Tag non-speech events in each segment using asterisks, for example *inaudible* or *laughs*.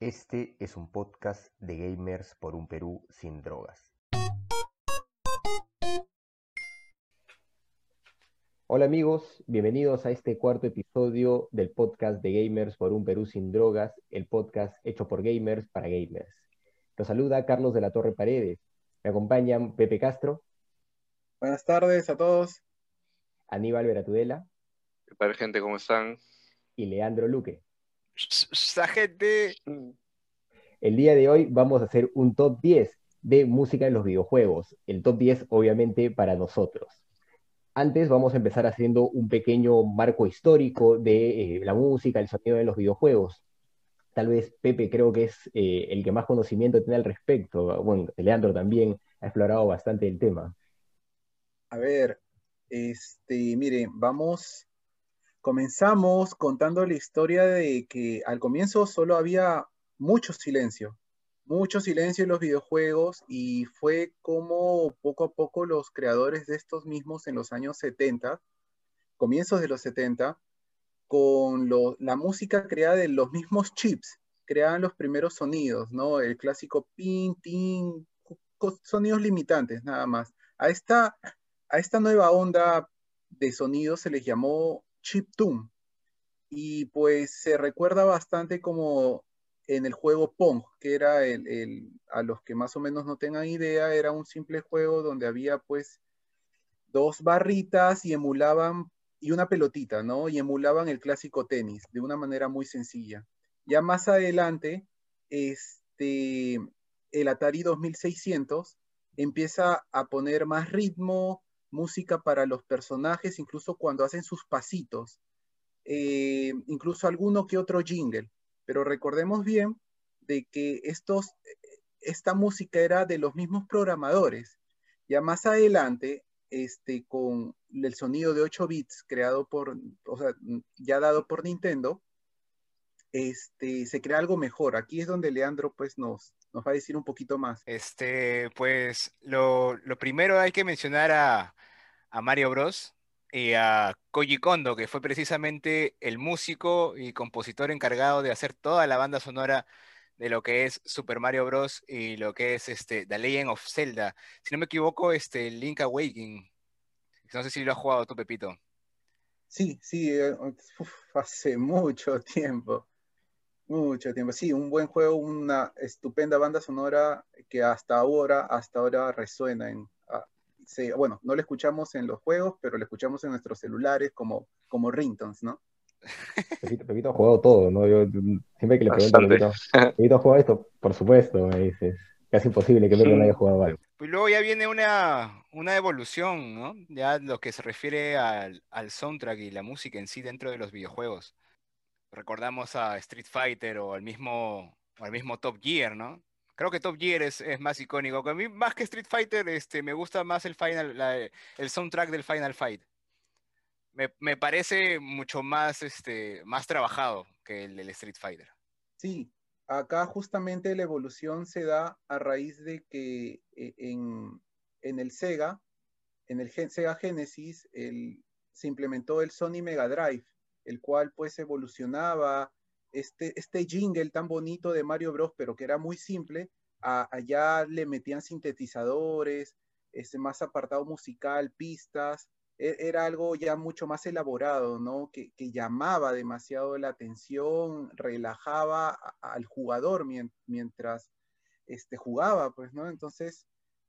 Este es un podcast de gamers por un Perú sin drogas. Hola amigos, bienvenidos a este cuarto episodio del podcast de Gamers por un Perú sin drogas, el podcast hecho por gamers para gamers. Los saluda Carlos de la Torre Paredes. Me acompañan Pepe Castro. Buenas tardes a todos. Aníbal Veratudela. ¿Qué tal, gente? ¿Cómo están? Y Leandro Luque. ¡Esa gente! El día de hoy vamos a hacer un top 10 de música en los videojuegos. El top 10, obviamente, para nosotros. Antes vamos a empezar haciendo un pequeño marco histórico de eh, la música, el sonido de los videojuegos. Tal vez Pepe creo que es eh, el que más conocimiento tiene al respecto. Bueno, Leandro también ha explorado bastante el tema. A ver, este, mire, vamos, comenzamos contando la historia de que al comienzo solo había mucho silencio, mucho silencio en los videojuegos y fue como poco a poco los creadores de estos mismos en los años 70, comienzos de los 70, con la música creada de los mismos chips, creaban los primeros sonidos, ¿no? El clásico ping, ting, sonidos limitantes nada más. A esta, a esta nueva onda de sonidos se les llamó chiptune y pues se recuerda bastante como en el juego Pong, que era el, a los que más o menos no tengan idea, era un simple juego donde había pues dos barritas y emulaban, y una pelotita, ¿no? Y emulaban el clásico tenis de una manera muy sencilla. Ya más adelante, este, el Atari 2600 empieza a poner más ritmo, música para los personajes, incluso cuando hacen sus pasitos, eh, incluso alguno que otro jingle. Pero recordemos bien de que estos, esta música era de los mismos programadores. Ya más adelante, este, con el sonido de 8 bits creado por, o sea, ya dado por Nintendo, este, se crea algo mejor. Aquí es donde Leandro pues nos, nos va a decir un poquito más. Este, pues lo, lo primero hay que mencionar a, a Mario Bros y a Koji Kondo, que fue precisamente el músico y compositor encargado de hacer toda la banda sonora de lo que es Super Mario Bros. y lo que es este, The Legend of Zelda. Si no me equivoco, este, Link Awakening. No sé si lo has jugado tú, Pepito. Sí, sí, eh, hace mucho tiempo. Mucho tiempo. Sí, un buen juego, una estupenda banda sonora que hasta ahora, hasta ahora resuena en, bueno, no lo escuchamos en los juegos, pero lo escuchamos en nuestros celulares como, como ringtones, ¿no? Pepito, ha jugado todo, ¿no? Yo siempre que le pregunto a Pepito, Pepito ha jugado esto, por supuesto, me dices. Casi imposible que Pepito no haya jugado algo. Pues luego ya viene una, una evolución, ¿no? Ya lo que se refiere al, al soundtrack y la música en sí dentro de los videojuegos. Recordamos a Street Fighter o al mismo, o al mismo Top Gear, ¿no? Creo que Top Gear es, más icónico. A mí, más que Street Fighter, este, me gusta más el, final, el soundtrack del Final Fight. Me, parece mucho más, este, más trabajado que el del Street Fighter. Sí, acá justamente la evolución se da a raíz de que eh, en, el Sega, en el Sega Genesis, se implementó el Sony Mega Drive, el cual pues evolucionaba este, este jingle tan bonito de Mario Bros, pero que era muy simple, allá le metían sintetizadores, este, más apartado musical, pistas, e, era algo ya mucho más elaborado, ¿no? Que, llamaba demasiado la atención, relajaba al jugador mientras este, jugaba, pues, ¿no? Entonces,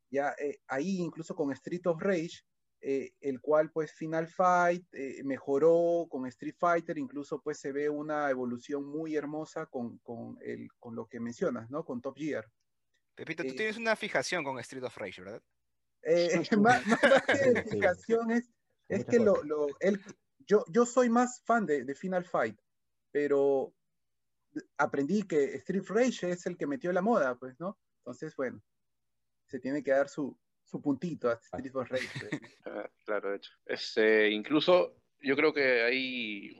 ya eh, ahí incluso con Street of Rage, eh, el cual pues Final Fight eh, mejoró con Street Fighter, incluso pues se ve una evolución muy hermosa con, con, el, con lo que mencionas, ¿no? Con Top Gear. Pepito, tú eh, tienes una fijación con Street of Rage, ¿verdad? más, que fijación es, es que lo, lo yo, yo soy más fan de, de, Final Fight, pero aprendí que Street Rage es el que metió la moda, pues, ¿no? Entonces, bueno, se tiene que dar su, su puntito a Street of Rage. Ah, claro, de hecho. Este, incluso yo creo que hay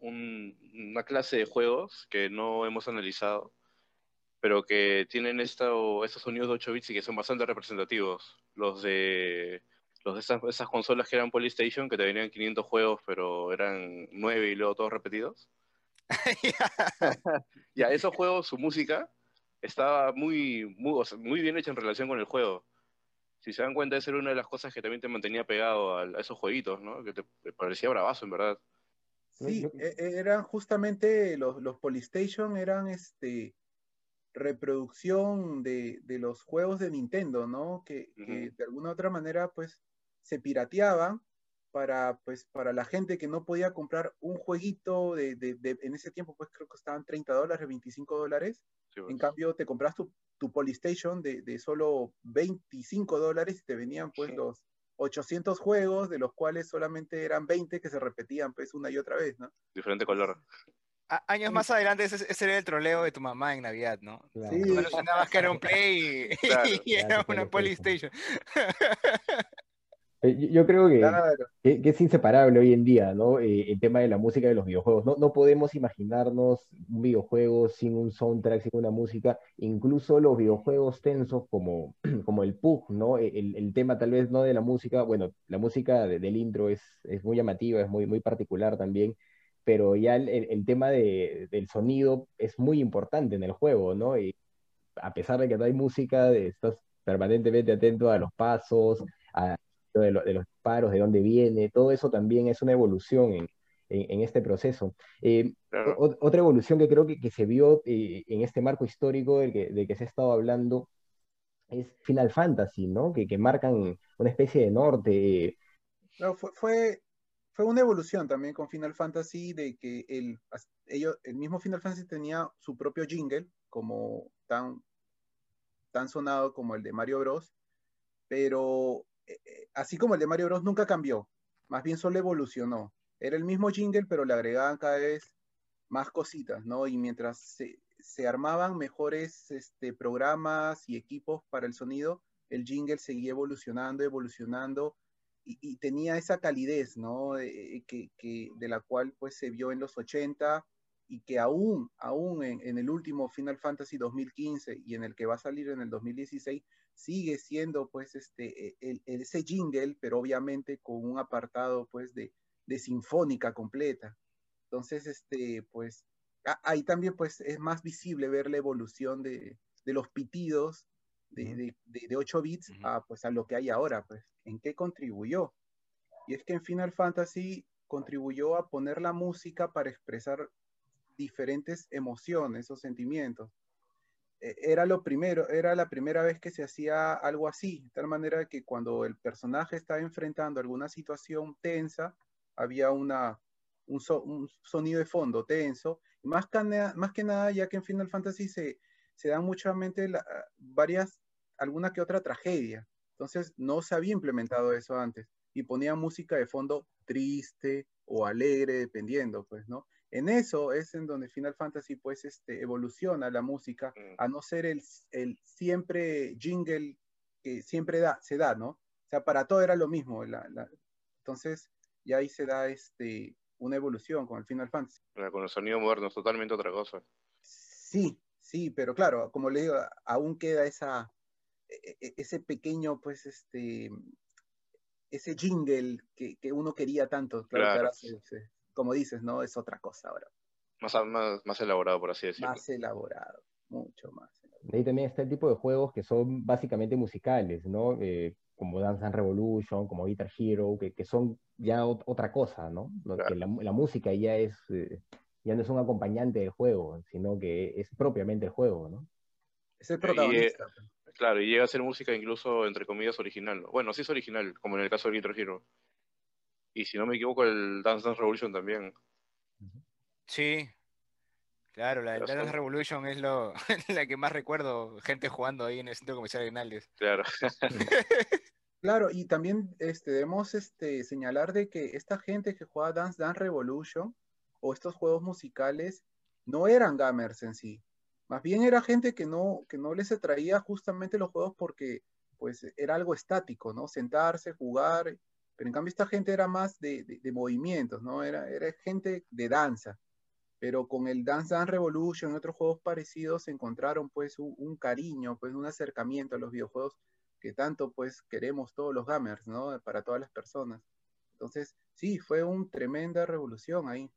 una clase de juegos que no hemos analizado, pero que tienen estos sonidos de 8 bits y que son bastante representativos. Los de, los de esas, esas consolas que eran Polystation, que te venían 500 juegos, pero eran 9 y luego todos repetidos. *laughs* *laughs* ya, esos juegos, su música estaba muy, muy, muy bien hecha en relación con el juego. Si se dan cuenta, esa era una de las cosas que también te mantenía pegado a, esos jueguitos, ¿no? Que te, parecía bravazo, en verdad. Sí, e, e, eran justamente los, los Polystation, eran este reproducción de, los juegos de Nintendo, ¿no? Que, que, de alguna u otra manera, pues, se pirateaban para, pues, para la gente que no podía comprar un jueguito de, en ese tiempo, pues creo que estaban 30 dólares, 25 dólares. En pues. cambio, te compras tu, tu Polystation de, de solo 25 dólares y te venían pues los 800 juegos, de los cuales solamente eran 20 que se repetían pues una y otra vez, ¿no? Diferente color. años más adelante ese, era el troleo de tu mamá en Navidad, ¿no? Sí. Tú que era un Play y, *laughs* era una Polystation. *laughs* Eh, yo creo que, que, es inseparable hoy en día, ¿no? Eh, el tema de la música de los videojuegos. No, no podemos imaginarnos un videojuego sin un soundtrack, sin una música. Incluso los videojuegos tensos como, *clears throat* como el PUG, ¿no? E, el, el, tema tal vez no de la música, bueno, la música del intro es, es muy llamativa, es muy, muy particular también, pero ya el, el tema de, del sonido es muy importante en el juego, ¿no? Y a pesar de que no hay música, estás permanentemente atento a los pasos, a de, los disparos, de dónde viene, todo eso también es una evolución en, este proceso. Eh, otra evolución que creo que, se vio eh, en este marco histórico del que, se ha estado hablando es Final Fantasy, ¿no? Que, marcan una especie de norte. fue, fue, una evolución también con Final Fantasy de que el, ellos, el mismo Final Fantasy tenía su propio jingle, como tan, tan sonado como el de Mario Bros. Pero eh, eh, así como el de Mario Bros. nunca cambió, más bien solo evolucionó. Era el mismo jingle, pero le agregaban cada vez más cositas, ¿no? Y mientras se, armaban mejores este, programas y equipos para el sonido, el jingle seguía evolucionando, evolucionando, y, tenía esa calidez, ¿no? Eh, de la cual pues se vio en los 80 y que aún, aún en, el último Final Fantasy 2015 y en el que va a salir en el 2016, sigue siendo pues este, e, el, ese jingle, pero obviamente con un apartado pues de, de sinfónica completa. Entonces, este, pues ahí también pues es más visible ver la evolución de, de los pitidos de, de, de 8 bits a, pues, a lo que hay ahora, pues, ¿en qué contribuyó? Y es que en Final Fantasy contribuyó a poner la música para expresar diferentes emociones o sentimientos. E, era lo primero, era la primera vez que se hacía algo así, de tal manera que cuando el personaje estaba enfrentando alguna situación tensa, había una, un, sonido de fondo tenso, más que, más que nada ya que en Final Fantasy se, se dan muchamente varias, alguna que otra tragedia, entonces no se había implementado eso antes y ponía música de fondo triste o alegre, dependiendo, pues, ¿no? En eso es en donde Final Fantasy pues este, evoluciona la música mm. a no ser el, el, siempre jingle que siempre da, se da, ¿no? O sea, para todo era lo mismo. entonces, ya ahí se da este, una evolución con el Final Fantasy. con el sonido moderno es totalmente otra cosa. Sí, sí, pero claro, como le digo, aún queda esa, e, e, ese pequeño, pues, este, ese jingle que, que uno quería tanto. Claro, como dices, ¿no? Es otra cosa ahora. Más, más, elaborado, por así decirlo. Más elaborado, mucho más. De ahí también está el tipo de juegos que son básicamente musicales, ¿no? Eh, como Dance and Revolution, como Guitar Hero, que, que son ya otra cosa, ¿no? Que la, música ya es, eh, ya no es un acompañante del juego, sino que es propiamente el juego, ¿no? Es el protagonista. claro, y llega a ser música incluso, entre comillas, original. Bueno, sí es original, como en el caso de Guitar Hero. Y si no me equivoco, el Dance Dance Revolution también. Sí, claro, la Dance Revolution es lo, *laughs* la que más recuerdo, gente jugando ahí en el centro comercial de Naldes. Claro. *laughs* claro, y también este, debemos este, señalar de que esta gente que juega Dance Dance Revolution o estos juegos musicales no eran gamers en sí. Más bien era gente que no, que no les atraía justamente los juegos porque pues era algo estático, ¿no? Sentarse, jugar pero en cambio esta gente era más de, movimientos, ¿no? Era, era gente de danza. Pero con el Dance Dance Revolution y otros juegos parecidos se encontraron pues un, cariño, pues un acercamiento a los videojuegos que tanto pues queremos todos los gamers, ¿no? Para todas las personas. Entonces, sí, fue una tremenda revolución ahí.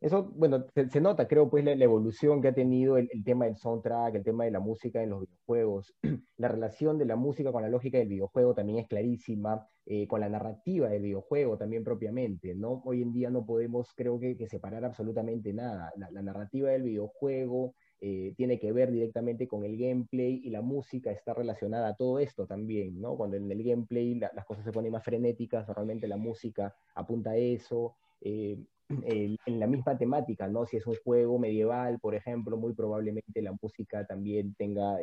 eso, bueno, se, nota, creo, pues, la, evolución que ha tenido el, tema del soundtrack, el tema de la música en los videojuegos. *clears throat* la relación de la música con la lógica del videojuego también es clarísima, eh, con la narrativa del videojuego también propiamente, ¿no? Hoy en día no podemos, creo que, separar absolutamente nada. La, narrativa del videojuego eh, tiene que ver directamente con el gameplay y la música está relacionada a todo esto también, ¿no? Cuando en el gameplay las cosas se ponen más frenéticas, normalmente la música apunta a eso. Eh, *clears throat* en la misma temática, ¿no? Si es un juego medieval, por ejemplo, muy probablemente la música también tenga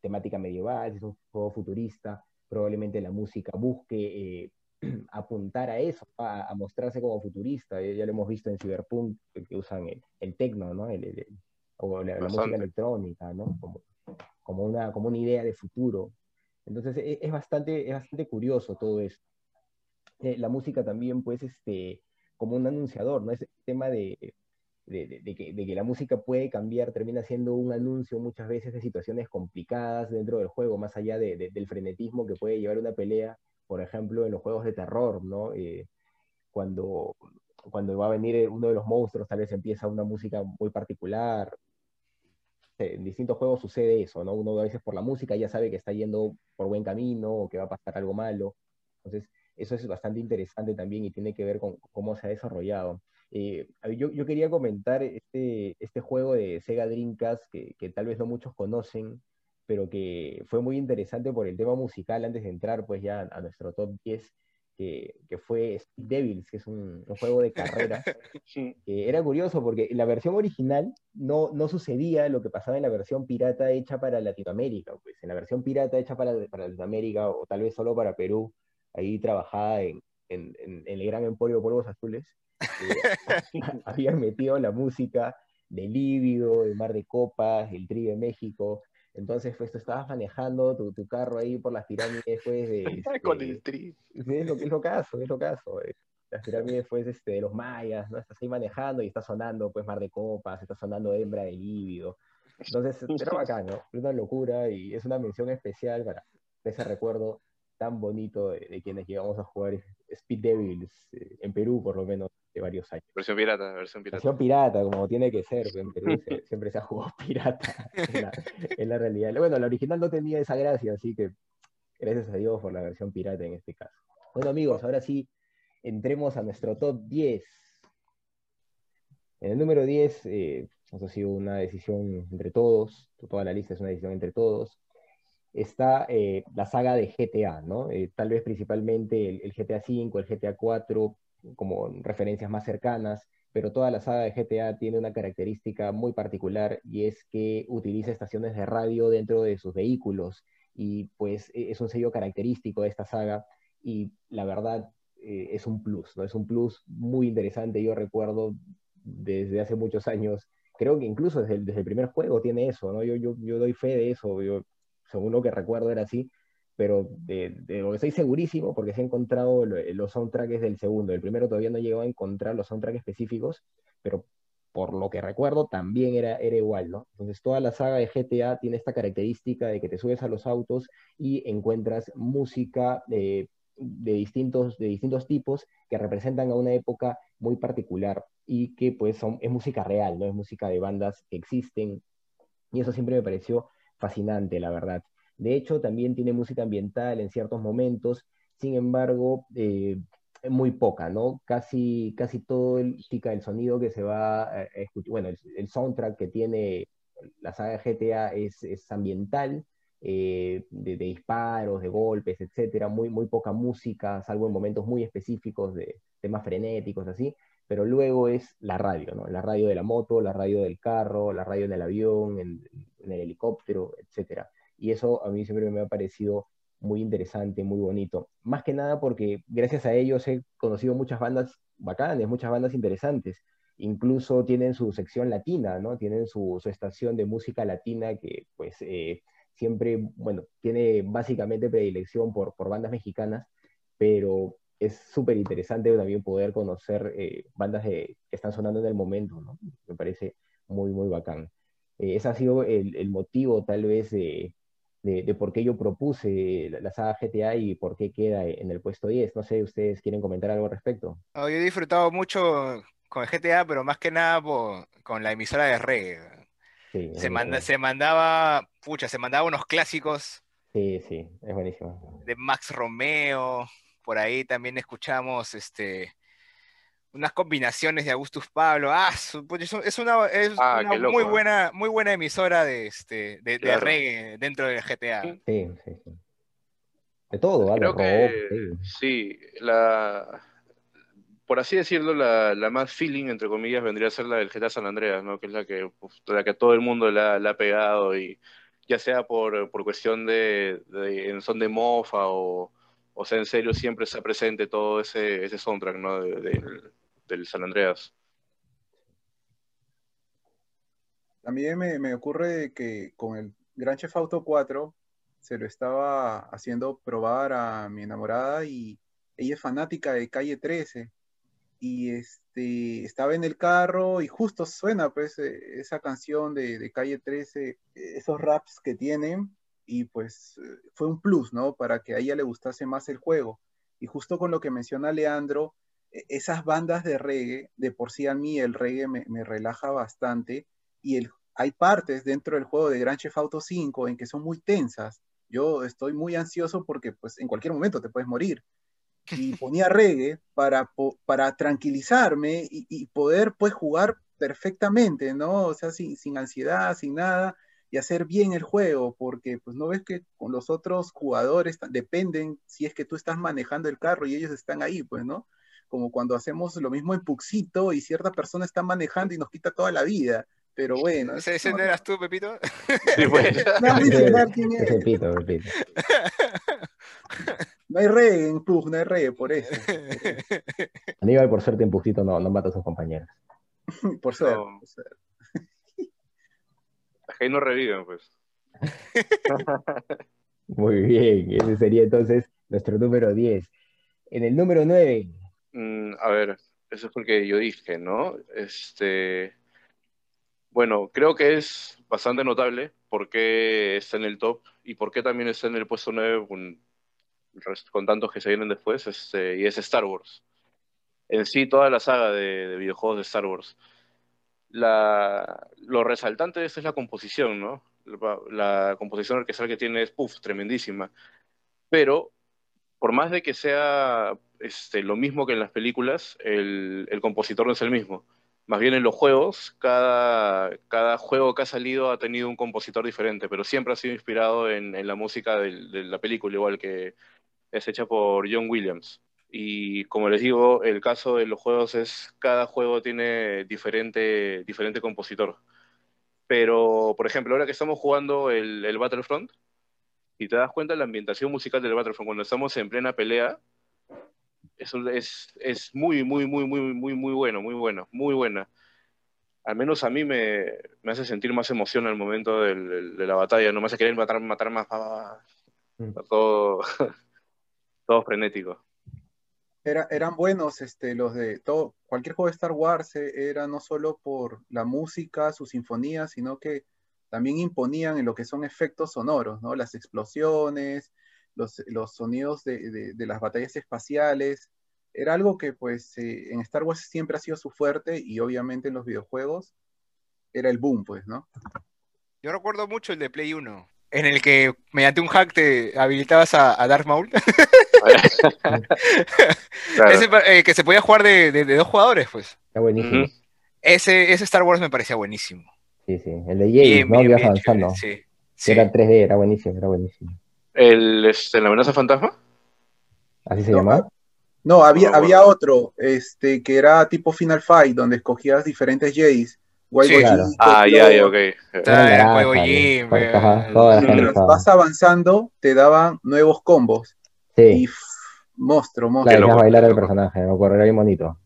temática medieval, si es un juego futurista, probablemente la música busque eh, *clears throat* apuntar a eso, a, mostrarse como futurista. Ya, lo hemos visto en Cyberpunk, que usan el, el techno, ¿no? o la, música electrónica, ¿no? Como, como, una, como una idea de futuro. Entonces e, es, bastante, es bastante curioso todo esto. Eh, la música también, pues, este, como un anunciador, ¿no? Ese tema de, de, que, la música puede cambiar, termina siendo un anuncio muchas veces de situaciones complicadas dentro del juego, más allá del frenetismo que puede llevar una pelea, por ejemplo, en los juegos de terror, ¿no? Eh, cuando, va a venir uno de los monstruos, tal vez empieza una música muy particular. En distintos juegos sucede eso, ¿no? Uno a veces por la música ya sabe que está yendo por buen camino o que va a pasar algo malo. Entonces, eso es bastante interesante también y tiene que ver con cómo se ha desarrollado. Eh, yo, yo, quería comentar este, este juego de Sega Dreamcast que, que, tal vez no muchos conocen, pero que fue muy interesante por el tema musical antes de entrar pues ya a nuestro top 10, que, que fue Speed Devils, que es un, un juego de carrera. *laughs* era curioso porque en la versión original no, no sucedía lo que pasaba en la versión pirata hecha para Latinoamérica. Pues en la versión pirata hecha para, para Latinoamérica o tal vez solo para Perú, ahí trabajaba en, en, en, el gran emporio de polvos azules, *laughs* habían metido la música de Lívido, de Mar de Copas, el Tri de México. Entonces, pues tú estabas manejando tu, tu carro ahí por las pirámides, pues, de... *laughs* Con el Tri. Es lo, es lo caso, es lo caso. Eh. Las pirámides, pues, este, de los mayas, ¿no? Estás ahí manejando y está sonando, pues, Mar de Copas, está sonando Hembra de Lívido. Entonces, era bacán, ¿no? Es una locura y es una mención especial para ese recuerdo tan bonito de, quienes llegamos a jugar Speed Devils eh, en Perú, por lo menos, de varios años. Versión pirata, versión pirata. Versión pirata, como tiene que ser, en Perú *laughs* siempre se ha jugado pirata *laughs* en la, realidad. Bueno, la original no tenía esa gracia, así que gracias a Dios por la versión pirata en este caso. Bueno, amigos, ahora sí, entremos a nuestro top 10. En el número 10, eh, ha sido una decisión entre todos, toda la lista es una decisión entre todos está eh, la saga de GTA, ¿no? Eh, tal vez principalmente el, GTA V, el GTA IV, como referencias más cercanas, pero toda la saga de GTA tiene una característica muy particular y es que utiliza estaciones de radio dentro de sus vehículos y pues e, es un sello característico de esta saga y la verdad eh, es un plus, ¿no? Es un plus muy interesante, yo recuerdo desde hace muchos años, creo que incluso desde el, desde el primer juego tiene eso, ¿no? Yo, yo, yo doy fe de eso, yo según lo que recuerdo era así, pero de, lo que estoy segurísimo, porque se he encontrado los soundtracks del segundo, el primero todavía no llegó a encontrar los soundtracks específicos, pero por lo que recuerdo también era, era igual, ¿no? Entonces toda la saga de GTA tiene esta característica de que te subes a los autos y encuentras música de, distintos, de distintos tipos que representan a una época muy particular y que pues son, es música real, ¿no? Es música de bandas que existen y eso siempre me pareció fascinante, la verdad. De hecho, también tiene música ambiental en ciertos momentos, sin embargo, eh, muy poca, ¿no? Casi, casi todo el, el sonido que se va a escuchar, bueno, el, soundtrack que tiene la saga GTA es, es ambiental, eh, de, disparos, de golpes, etcétera, muy, muy poca música, salvo en momentos muy específicos de temas frenéticos, así, pero luego es la radio, ¿no? La radio de la moto, la radio del carro, la radio en el avión, en, en el helicóptero, etcétera. Y eso a mí siempre me ha parecido muy interesante, muy bonito. Más que nada porque gracias a ellos he conocido muchas bandas bacanas, muchas bandas interesantes. Incluso tienen su sección latina, ¿no? Tienen su, estación de música latina que pues eh, siempre, bueno, tiene básicamente predilección por, por bandas mexicanas, pero es súper interesante también poder conocer eh, bandas que están sonando en el momento, ¿no? Me parece muy, muy bacán. Eh, ese ha sido el, el, motivo tal vez de, de, por qué yo propuse la, saga GTA y por qué queda en el puesto 10. No sé, ¿ustedes quieren comentar algo al respecto? yo he disfrutado mucho con GTA, pero más que nada con la emisora de reggae. Sí, manda, se mandaba, pucha, se mandaba unos clásicos Sí, sí, es buenísimo. de Max Romeo, por ahí también escuchamos este unas combinaciones de Augustus Pablo. Ah, pucha, es un- es una, es Ah, una loco, muy ¿eh? buena, muy buena emisora de este de, de Claro. reggae dentro del GTA. Sí. Sí, sí. De todo. De Creo rock, que sí. sí, la por así decirlo, la, la más feeling, entre comillas, vendría a ser la del GTA San Andreas, ¿no? Que es la que, uf, la que a todo el mundo le ha, le ha pegado, y ya sea por, por cuestión de, de- en son de mofa o, o sea, en serio, siempre está presente todo ese, ese soundtrack, ¿no? De- del- del San Andreas. También me, me ocurre que con el Gran Chef Auto 4 se lo estaba haciendo probar a mi enamorada y ella es fanática de Calle 13 y este, estaba en el carro y justo suena pues eh, esa canción de, de Calle 13, eh, esos raps que tienen y pues eh, fue un plus, ¿no? Para que a ella le gustase más el juego. Y justo con lo que menciona Leandro, esas bandas de reggae, de por sí a mí el reggae me, me relaja bastante y el, hay partes dentro del juego de Grand Theft Auto 5 en que son muy tensas. Yo estoy muy ansioso porque pues en cualquier momento te puedes morir. *laughs* Y ponía reggae para, para tranquilizarme y, y poder pues jugar perfectamente, ¿no? O sea, sin, sin ansiedad, sin nada, y hacer bien el juego, porque pues no ves que con los otros jugadores dependen si es que tú estás manejando el carro y ellos están ahí, pues, ¿no? Como cuando hacemos lo mismo en Puxito y cierta persona está manejando y nos quita toda la vida. Pero bueno, ¿Ese, ese no- eras tú, Pepito? Sí, *laughs* pues. no es. Pepito, Pepito. *laughs* No hay reggae en Pug, no hay reggae por eso. Aníbal, por suerte, en Pujito no, no mata a sus compañeros. *laughs* Por suerte. No. por suerte. Ahí no reviven, pues. Muy bien, ese sería entonces nuestro número 10. En el número 9, Mm, a ver, eso es porque yo dije, ¿no? Este, bueno, creo que es bastante notable por qué está en el top y por qué también está en el puesto 9 con, tantos que se vienen después, este, y es Star Wars. En sí, toda la saga de, de videojuegos de Star Wars. Lo resaltante es la composición, ¿no? La, la composición orquestal que tiene es, puff, tremendísima. Pero por más de que sea este, lo mismo que en las películas, el, compositor no es el mismo. Más bien en los juegos, cada, juego que ha salido ha tenido un compositor diferente, pero siempre ha sido inspirado en, la música de, la película, igual que es hecha por John Williams. Y como les digo, el caso de los juegos es cada juego tiene diferente, compositor. Pero, por ejemplo, ahora que estamos jugando el Battlefront, y te das cuenta la ambientación musical del Battlefront cuando estamos en plena pelea, eso es, es muy, muy, muy, muy, muy, muy bueno, muy bueno, muy buena. Al menos a mí me, me hace sentir más emoción al momento del- del- de la batalla, no me hace querer matar, matar más. Mm. todo, *laughs* todo frenético. Era- eran buenos este, los de todo, cualquier juego de Star Wars eh, era no solo por la música, sus sinfonías, sino que también imponían en lo que son efectos sonoros, ¿no? Las explosiones, los, los sonidos de, de- de las batallas espaciales. Era algo que pues eh, en Star Wars siempre ha sido su fuerte y obviamente en los videojuegos era el boom, pues, ¿no? Yo recuerdo mucho el de Play 1, en el que mediante un hack te habilitabas a, a Darth Maul. Claro. *laughs* Ese, eh, que se podía jugar de, de- de dos jugadores, pues. está buenísimo. Ujú. Ese, ese Star Wars me parecía buenísimo. Sí, sí. El de James, Bien, ¿no? bien, bien avanzando. sí. Que Sí. Era 3D, era buenísimo, era buenísimo. El, este, ¿La amenaza fantasma? ¿Así se No, llamaba? No, había, No, había bueno. otro, este, que era tipo Final Fight, donde escogías diferentes Jays. Sí. Claro. Ah, ya, ya, ok. Carnes Mientras vas avanzando, te daban nuevos combos. Y Sí, pff, monstruo, monstruo. Loco, bailar al personaje, me acuerdo, era bien bonito.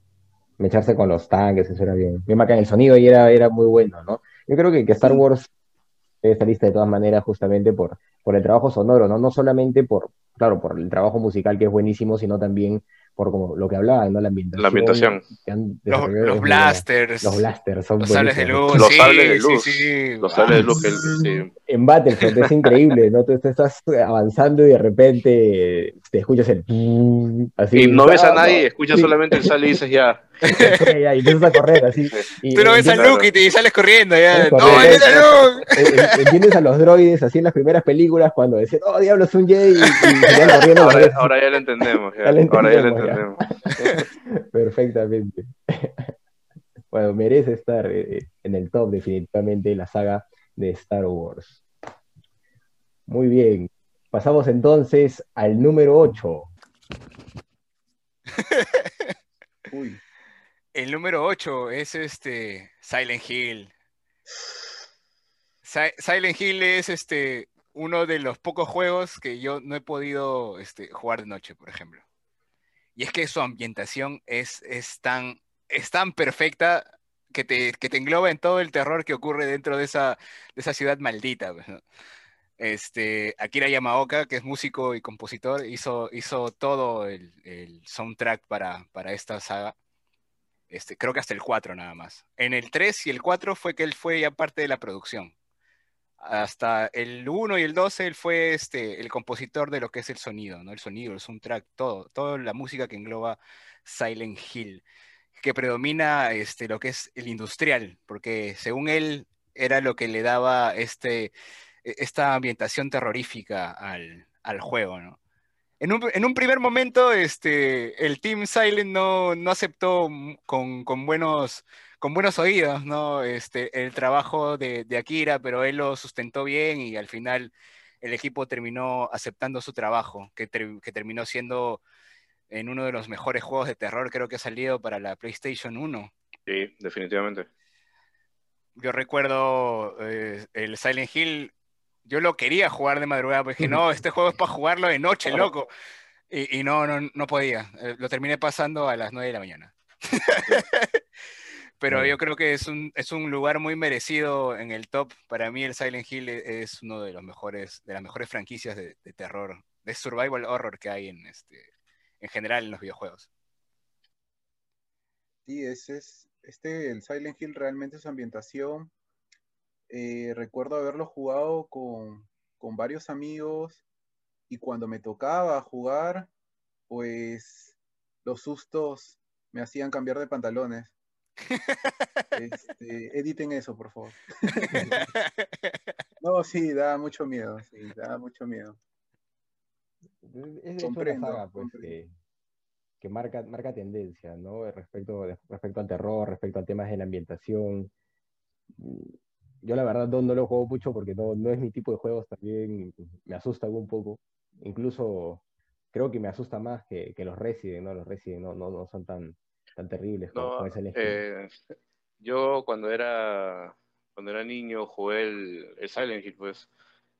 Mecharse con los tanques, eso era bien. Bien bacán, el sonido ahí era, era muy bueno, ¿no? Yo creo que, que Star Sí. Wars es esta lista de todas maneras justamente por, por el trabajo sonoro, ¿no? No solamente por, claro, por el trabajo musical que es buenísimo, sino también por como lo que hablaban, ¿no? La ambientación. La ambientación. Los, blasters. Los blasters son Los sables de luz. Los sí, sables de sí, luz. sí. Los sables de luz que Ah. sí. En Battlefront es increíble, ¿no? Tú, tú estás avanzando y de repente te escuchas el... así. Y no ves a *laughs* nadie, escuchas Sí. solamente el sal y dices ya, ya, y empiezas a correr así. Y, Tú no ves a Luke y, te- sales corriendo ya. ¡No, a Luke! eh, eh, entiendes a los droides así en las primeras películas cuando decían, oh, diablo, es un Jedi, y, y corriendo. Ahora, ya lo entendemos. ya. Ya lo Ahora ya lo entendemos, entendemos. *laughs* Perfectamente. *laughs* Bueno, merece estar eh, en el top definitivamente la saga de Star Wars. Muy bien. Pasamos entonces al número 8. *laughs* Uy, El número 8 es este Silent Hill. Si- Silent Hill es este uno de los pocos juegos que yo no he podido este, jugar de noche, por ejemplo. Y es que su ambientación es, es tan, es tan perfecta que te, que te engloba en todo el terror que ocurre dentro de esa, de esa ciudad maldita. pues. Este, Akira Yamaoka, que es músico y compositor, hizo, hizo todo el, el soundtrack para, para esta saga. Este, creo que hasta el 4 nada más. En el 3 y el 4 fue que él fue ya parte de la producción. Hasta el 1 y el 12 él fue este, el compositor de lo que es el sonido, ¿no? El sonido, el soundtrack, todo, toda la música que engloba Silent Hill, que predomina este, lo que es el industrial, porque según él era lo que le daba este, e- esta ambientación terrorífica al, al juego, ¿no? En un, en un primer momento, este, el Team Silent no, no aceptó con, con buenos, con buenos oídos, ¿no? Este, el trabajo de, de Akira, pero él lo sustentó bien y al final el equipo terminó aceptando su trabajo, que, ter- que terminó siendo en uno de los mejores juegos de terror, creo que ha salido para la PlayStation 1. Sí, definitivamente. Yo recuerdo eh, el Silent Hill, yo lo quería jugar de madrugada, porque dije, no, este juego es para jugarlo de noche, loco. Y, y no, no, no podía. Eh, Lo terminé pasando a las 9 de la mañana. *laughs* Pero yo creo que es un, es un lugar muy merecido en el top. Para mí el Silent Hill e- es uno de los mejores, de las mejores franquicias de, de terror, de survival horror que hay en este, en general en los videojuegos. sí, ese es, este, el Silent Hill realmente su ambientación. Eh, recuerdo haberlo jugado con, con varios amigos y cuando me tocaba jugar, pues los sustos me hacían cambiar de pantalones. Este, editen eso, por favor. *laughs* No, sí, da mucho miedo, sí, da mucho miedo. Es de hecho una Comprendo, saga pues, comprendo. que, que marca, marca tendencia, ¿no? Respecto, respecto al terror, respecto a temas de la ambientación. Yo la verdad no, no lo juego mucho porque no, no es mi tipo de juegos, también me asusta un poco. Incluso creo que me asusta más que, que los Resident, ¿no? Los Resident no, no, no son tan, tan terribles como, No, como Silent Hill. eh, yo cuando era, cuando era niño jugué el, el Silent Hill, pues,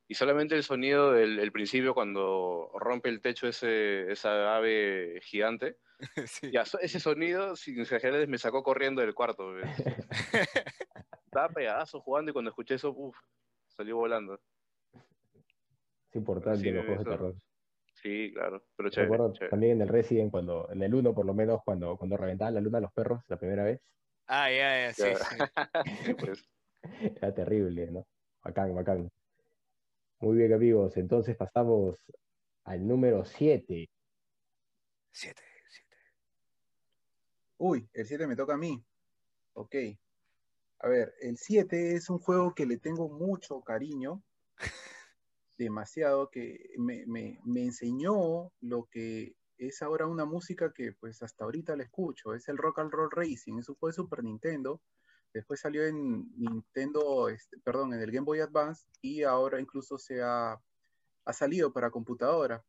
y solamente el sonido del el principio cuando rompe el techo ese, esa ave gigante, *laughs* Sí. ya, ese sonido, sin exagerar, me sacó corriendo del cuarto. *laughs* Estaba pegadazo jugando y cuando escuché eso, uff, salió volando. Es importante sí, los juegos de eso- terror. Sí, claro, pero chévere. Recuerdo chévere. también en el Resident, cuando, en el 1 por lo menos, cuando, cuando reventaban la luna a los perros la primera vez. Ah, ya, ya, sí, sí. Sí, *laughs* pues. *laughs* Era terrible, ¿no? Bacán, bacán. Muy bien, amigos. Entonces pasamos al número 7. Siete, siete. Uy, el 7 me toca a mí. Ok. A ver, el 7 es un juego que le tengo mucho cariño. *laughs* Demasiado, que me, me- me enseñó lo que es ahora una música que pues hasta ahorita la escucho. Es el Rock and Roll Racing. Es un juego de Super Nintendo. Después salió en Nintendo, este, perdón, en el Game Boy Advance y ahora incluso se ha, ha salido para computadora.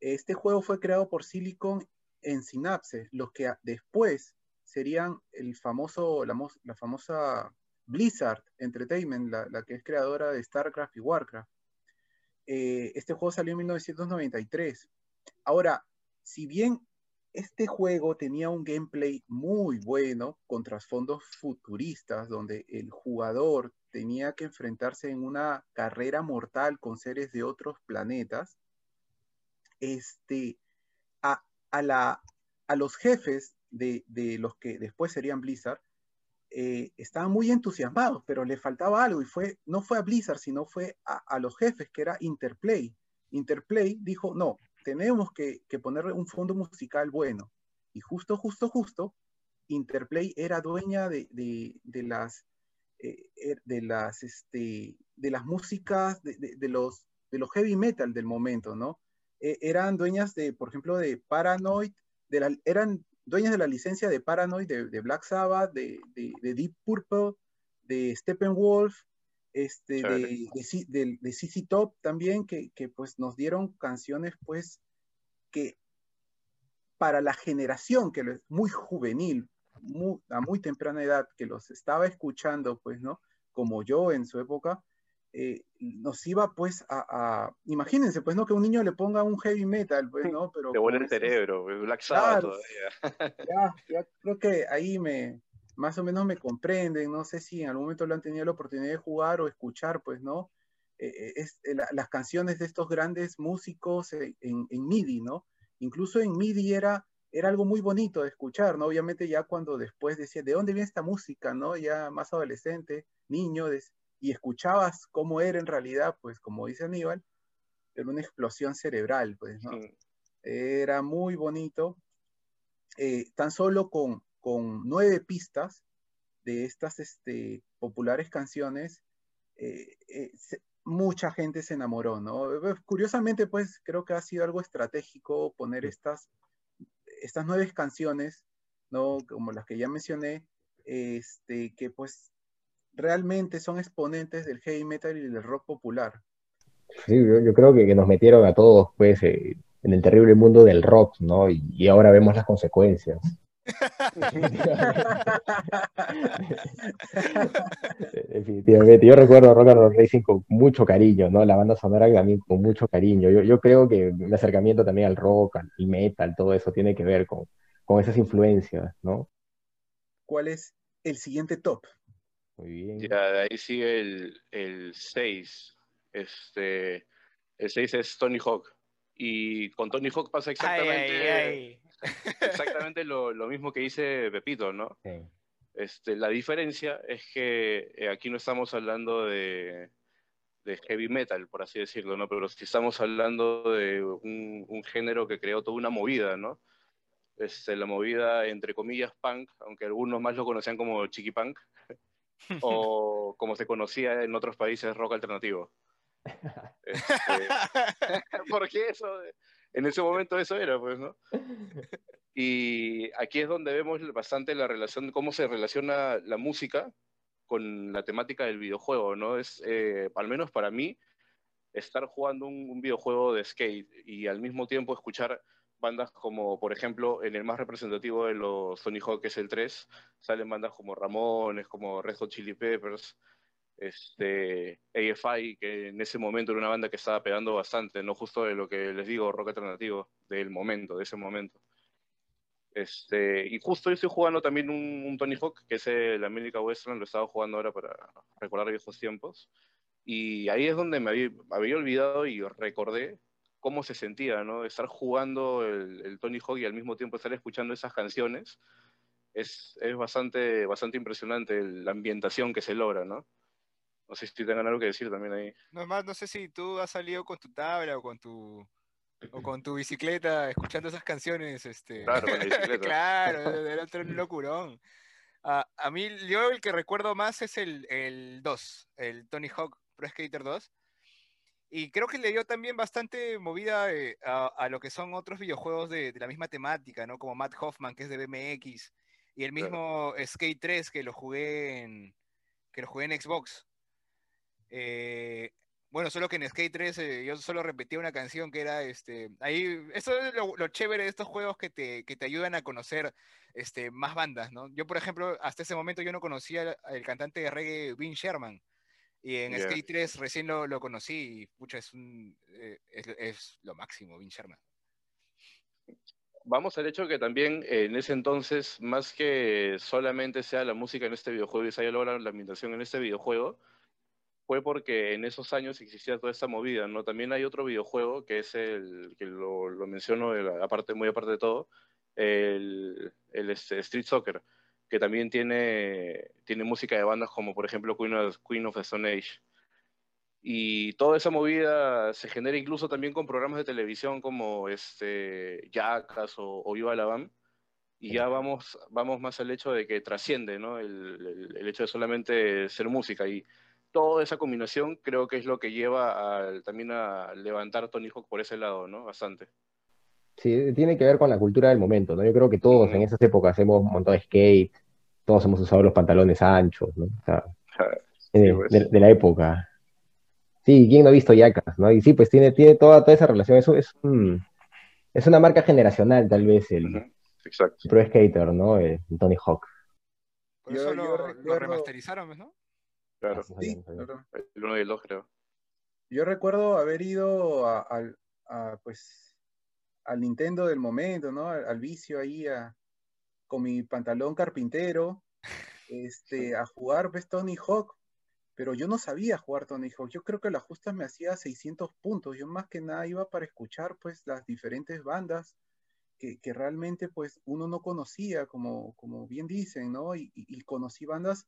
Este juego fue creado por Silicon en Synapse, los que después serían el famoso, la, mos- la famosa Blizzard Entertainment, la, la que es creadora de StarCraft y Warcraft. Eh, este juego salió en 1993. Ahora, si bien este juego tenía un gameplay muy bueno, con trasfondos futuristas, donde el jugador tenía que enfrentarse en una carrera mortal con seres de otros planetas, este, a, a la, a los jefes de, de los que después serían Blizzard, eh, estaban muy entusiasmados, pero le faltaba algo y fue, no fue a Blizzard, sino fue a, los jefes, que era Interplay. Interplay dijo, no, tenemos que, que ponerle un fondo musical bueno. Y justo, justo, justo, Interplay era dueña de, las, eh, er, de, las, este, de las músicas, de, los, de los heavy metal del momento, ¿no? E, eran dueñas de, por ejemplo, de Paranoid, de eran dueñas de la licencia de Paranoid, de, Black Sabbath, de, Deep Purple, de Steppenwolf, este, de, de, CC Top también, que, que, pues nos dieron canciones pues que para la generación que es muy juvenil, a muy temprana edad, que los estaba escuchando, pues, ¿no? Como yo en su época, eh, nos iba pues a, imagínense pues no que un niño le ponga un heavy metal pues no pero te vuelve el cerebro Black Sabbath todavía. ya, ya creo que ahí me más o menos me comprenden no sé si en algún momento lo han tenido la oportunidad de jugar o escuchar pues no eh, eh, es, las canciones de estos grandes músicos en, en, MIDI no incluso en MIDI era era algo muy bonito de escuchar, ¿no? Obviamente ya cuando después decía, ¿de dónde viene esta música, no? Ya más adolescente, niño, y escuchabas cómo era en realidad, pues como dice Aníbal, era una explosión cerebral, pues, ¿no? Era muy bonito. Eh, tan solo con, con, nueve pistas de estas este, populares canciones, eh, eh, mucha gente se enamoró, ¿no? Curiosamente, pues creo que ha sido algo estratégico poner estas, estas nueve canciones, ¿no? Como las que ya mencioné, este, que pues realmente son exponentes del heavy metal y del rock popular. Sí, yo, creo que, nos metieron a todos pues eh, en el terrible mundo del rock, ¿no? Y, ahora vemos las consecuencias. *laughs* Definitivamente. Yo recuerdo Rock and Roll Racing con mucho cariño, ¿no? La banda sonora también con mucho cariño. Yo, yo creo que mi acercamiento también al rock, al metal, todo eso tiene que ver con, con esas influencias, ¿no? ¿Cuál es el siguiente top? Muy bien. Ya, de ahí sigue el 6. Este, el 6 es Tony Hawk. Y con Tony Hawk pasa exactamente, *laughs* exactamente lo, lo, mismo que dice Pepito, ¿no? Este, la diferencia es que eh, aquí no estamos hablando de, de, heavy metal, por así decirlo, ¿no? Pero sí estamos hablando de un, un género que creó toda una movida, ¿no? Este, la movida, entre comillas, punk, aunque algunos más lo conocían como chiqui punk, o como se conocía en otros países, rock alternativo. Este, *laughs* porque eso, en ese momento eso era, pues, ¿no? Y aquí es donde vemos bastante la relación, cómo se relaciona la música con la temática del videojuego, ¿no? Es, eh, al menos para mí, estar jugando un, un, videojuego de skate y al mismo tiempo escuchar bandas como, por ejemplo, en el más representativo de los Tony Hawk, que es el 3, salen bandas como Ramones, como Red Hot Chili Peppers, este, AFI, que en ese momento era una banda que estaba pegando bastante, no justo de lo que les digo, rock alternativo, del momento, de ese momento. Este, y justo yo estoy jugando también un, Tony Hawk, que es el America Western, lo estaba jugando ahora para recordar viejos tiempos. Y ahí es donde me había, había olvidado y recordé cómo se sentía, ¿no? Estar jugando el, Tony Hawk y al mismo tiempo estar escuchando esas canciones es, es bastante, bastante impresionante la ambientación que se logra, ¿no? No sé si tengan algo que decir también ahí. No, más, no sé si tú has salido con tu tabla o con tu o con tu bicicleta escuchando esas canciones. Este... Claro, con la bicicleta. *laughs* claro, era un locurón. a mí, yo el que recuerdo más es el, el 2, el Tony Hawk Pro Skater 2 y creo que le dio también bastante movida eh, a, lo que son otros videojuegos de, la misma temática, ¿no? Como Matt Hoffman, que es de BMX, y el mismo Skate 3 que lo jugué en, que lo jugué en Xbox. Eh, bueno, solo que en Skate 3 eh, yo solo repetía una canción que era, este, ahí, eso es lo, chévere de estos juegos que te, que te ayudan a conocer este, más bandas, ¿no? Yo, por ejemplo, hasta ese momento yo no conocía al cantante de reggae Vin Sherman. Y en Skate 3 recién lo, lo, conocí y pucha, es, un, eh, es, lo máximo, Vin Sherman. Vamos al hecho que también en ese entonces, más que solamente sea la música en este videojuego y se haya logrado la ambientación en este videojuego, fue porque en esos años existía toda esta movida, ¿no? También hay otro videojuego que es el, que lo, lo menciono aparte, muy aparte de todo, el, el este, Street Soccer que también tiene, tiene música de bandas como por ejemplo Queen of, Queen of the Stone Age. Y toda esa movida se genera incluso también con programas de televisión como este, Jackass o, o Viva la Bam. y ya vamos, vamos más al hecho de que trasciende, ¿no? El, el- el hecho de solamente ser música y toda esa combinación creo que es lo que lleva al- también a levantar Tony Hawk por ese lado, ¿no? Bastante. Sí, tiene que ver con la cultura del momento, ¿no? Yo creo que todos en esas épocas hemos montado skate, todos hemos usado los pantalones anchos, ¿no? O sea, Sí, de, pues. de- de la época. Sí, ¿quién no ha visto Yacas, no? Y sí, pues tiene, tiene toda, toda esa relación. Eso es un, es una marca generacional, tal vez, el, Exacto. Pro Skater, ¿no? El Tony Hawk. Por eso yo lo, recuerdo- remasterizaron, ¿no? Claro. Sí, claro. El 1 y el 2, creo. Yo recuerdo haber ido a- a, pues, al Nintendo del momento, ¿no? Al, al vicio ahí a- con mi pantalón carpintero, este, a jugar pues, Tony Hawk, pero yo no sabía jugar Tony Hawk. Yo creo que la justa me hacía 600 puntos. Yo más que nada iba para escuchar pues las diferentes bandas que, que realmente pues uno no conocía, como, como bien dicen, ¿no? Y, y- conocí bandas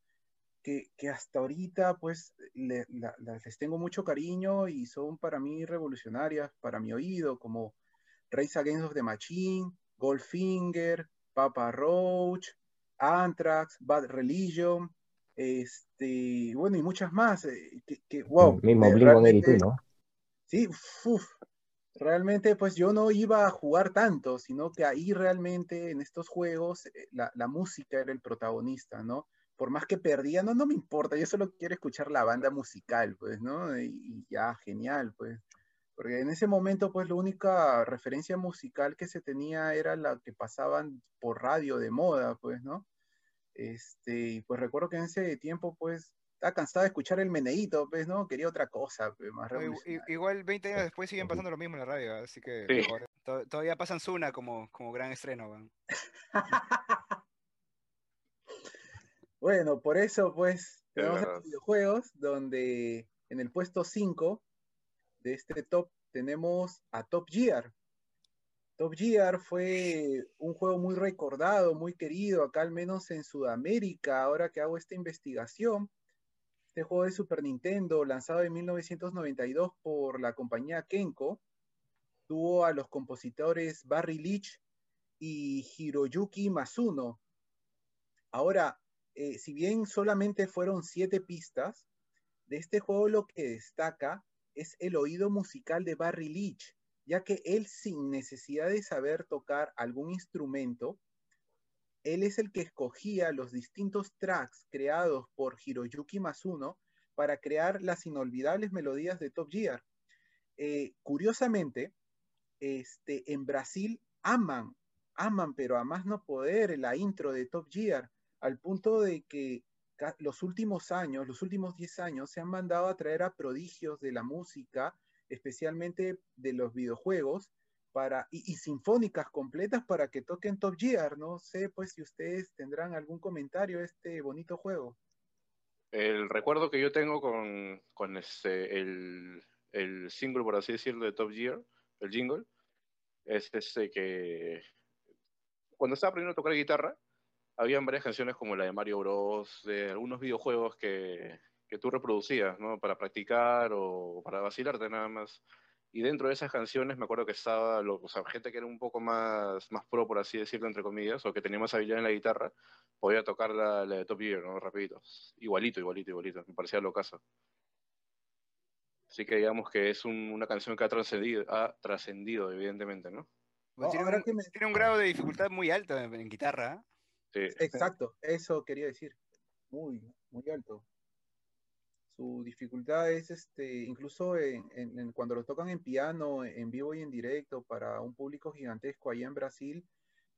que, que hasta ahorita pues le- la- les tengo mucho cariño y son para mí revolucionarias, para mi oído, como Race Against of the Machine, Goldfinger, Papa Roach, Anthrax, Bad Religion, este, bueno, y muchas más, eh, que, que, wow, Mismo de- Blink 182, realmente- ¿no? Sí, uf, realmente pues yo no iba a jugar tanto, sino que ahí realmente en estos juegos eh, la, la música era el protagonista, ¿no? Por más que perdía, no, no me importa, yo solo quiero escuchar la banda musical, pues, ¿no? Y, y ya, genial, pues. Porque en ese momento, pues, la única referencia musical que se tenía era la que pasaban por radio de moda, pues, ¿no? Este, y pues recuerdo que en ese tiempo, pues, estaba cansado de escuchar el meneíto, pues, ¿no? Quería otra cosa, pues, más. Igual 20 años después siguen pasando lo mismo en la radio, así que Sí. mejor. To- todavía pasan Zuna como, como gran estreno. *laughs* Bueno, por eso pues Es tenemos los videojuegos donde en el puesto 5 de este top tenemos a Top Gear. Top Gear fue un juego muy recordado, muy querido, acá al menos en Sudamérica, ahora que hago esta investigación. Este juego de Super Nintendo, lanzado en 1992 por la compañía Kenko, tuvo a los compositores Barry Leach y Hiroyuki Masuno. Ahora, eh, si bien solamente fueron siete pistas, de este juego lo que destaca es el oído musical de Barry Leach, ya que él sin necesidad de saber tocar algún instrumento, él es el que escogía los distintos tracks creados por Hiroyuki Masuno para crear las inolvidables melodías de Top Gear. Eh, curiosamente, este, en Brasil aman, aman, pero a más no poder la intro de Top Gear, al punto de que los últimos años, los últimos 10 años, se han mandado a traer a prodigios de la música, especialmente de los videojuegos, para, y, y sinfónicas completas para que toquen Top Gear. No sé, pues, si ustedes tendrán algún comentario de este bonito juego. El recuerdo que yo tengo con, con este, el, el single, por así decirlo, de Top Gear, el jingle, es este que cuando estaba aprendiendo a tocar guitarra, habían varias canciones como la de Mario Bros, de algunos videojuegos que, que tú reproducías, ¿no? Para practicar o para vacilarte nada más. Y dentro de esas canciones me acuerdo que estaba lo, o sea, gente que era un poco más, más pro, por así decirlo, entre comillas, o que tenía más habilidad en la guitarra, podía tocar la, la de Top Gear, ¿no? Rapidito. Igualito, igualito, igualito. Me parecía locazo. Así que digamos que es un- una canción que ha trascendido, ha trascendido, evidentemente, ¿no? No, tiene, un, que me- tiene un grado de dificultad muy alto en, en guitarra. ¿eh? Exacto, eso quería decir. Muy, muy alto. Su dificultad es este, incluso cuando lo tocan en piano, en vivo y en directo, para un público gigantesco allá en Brasil,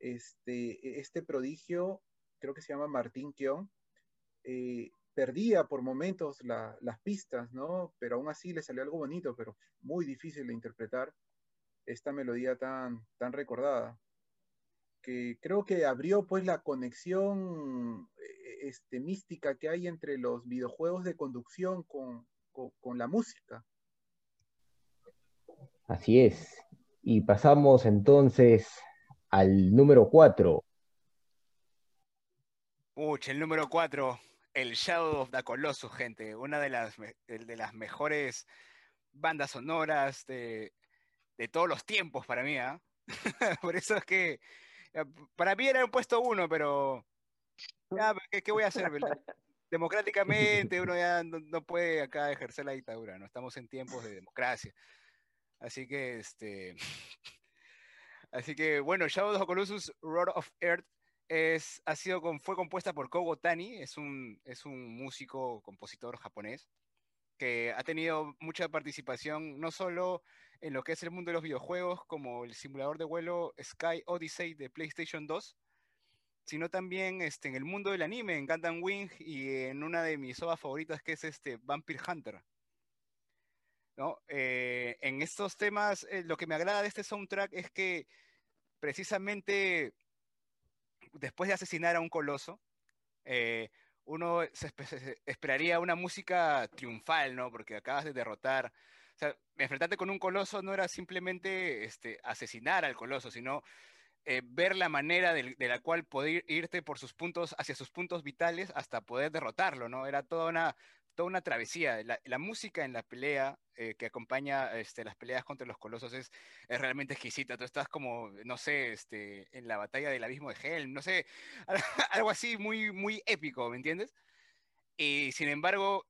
este, este prodigio, creo que se llama Martín Kion, eh, perdía por momentos la- las pistas, ¿no? Pero aún así le salió algo bonito, pero muy difícil de interpretar esta melodía tan, tan recordada que creo que abrió pues la conexión eh, este, mística que hay entre los videojuegos de conducción con, con, con la música. Así es. Y pasamos entonces al número 4. Puch, el número 4, el Shadow of the Colossus, gente. Una de las, de de las mejores bandas sonoras de, de todos los tiempos para mí. ¿ah? *laughs* Por eso es que Para mí era un puesto uno, pero ¿qué, voy a hacer? Democráticamente uno ya no, puede acá ejercer la dictadura, no estamos en tiempos de democracia. Así que, este, *laughs* así que bueno, Shadow of Colossus, Roar of Earth es, ha sido, fue compuesta por Kogo Tani, es un, es un músico, compositor japonés, que ha tenido mucha participación no solo en lo que es el mundo de los videojuegos, como el simulador de vuelo Sky Odyssey de PlayStation 2, sino también este, en el mundo del anime, en Gundam Wing y en una de mis obras favoritas que es este Vampire Hunter. ¿No? Eh, en estos temas, eh, lo que me agrada de este soundtrack es que precisamente después de asesinar a un coloso, eh, uno esperaría una música triunfal, ¿no? Porque acabas de derrotar. Sea, enfrentarte con un coloso no era simplemente este, asesinar al coloso, sino eh, ver la manera de, la cual poder irte por sus puntos, hacia sus puntos vitales hasta poder derrotarlo, ¿no? Era toda una, toda una travesía. La, música en la pelea eh, que acompaña este, las peleas contra los colosos es, es, realmente exquisita. Tú estás como, no sé, este, en la batalla del abismo de Helm, no sé, *laughs* algo así muy, muy épico, ¿me entiendes? Y sin embargo,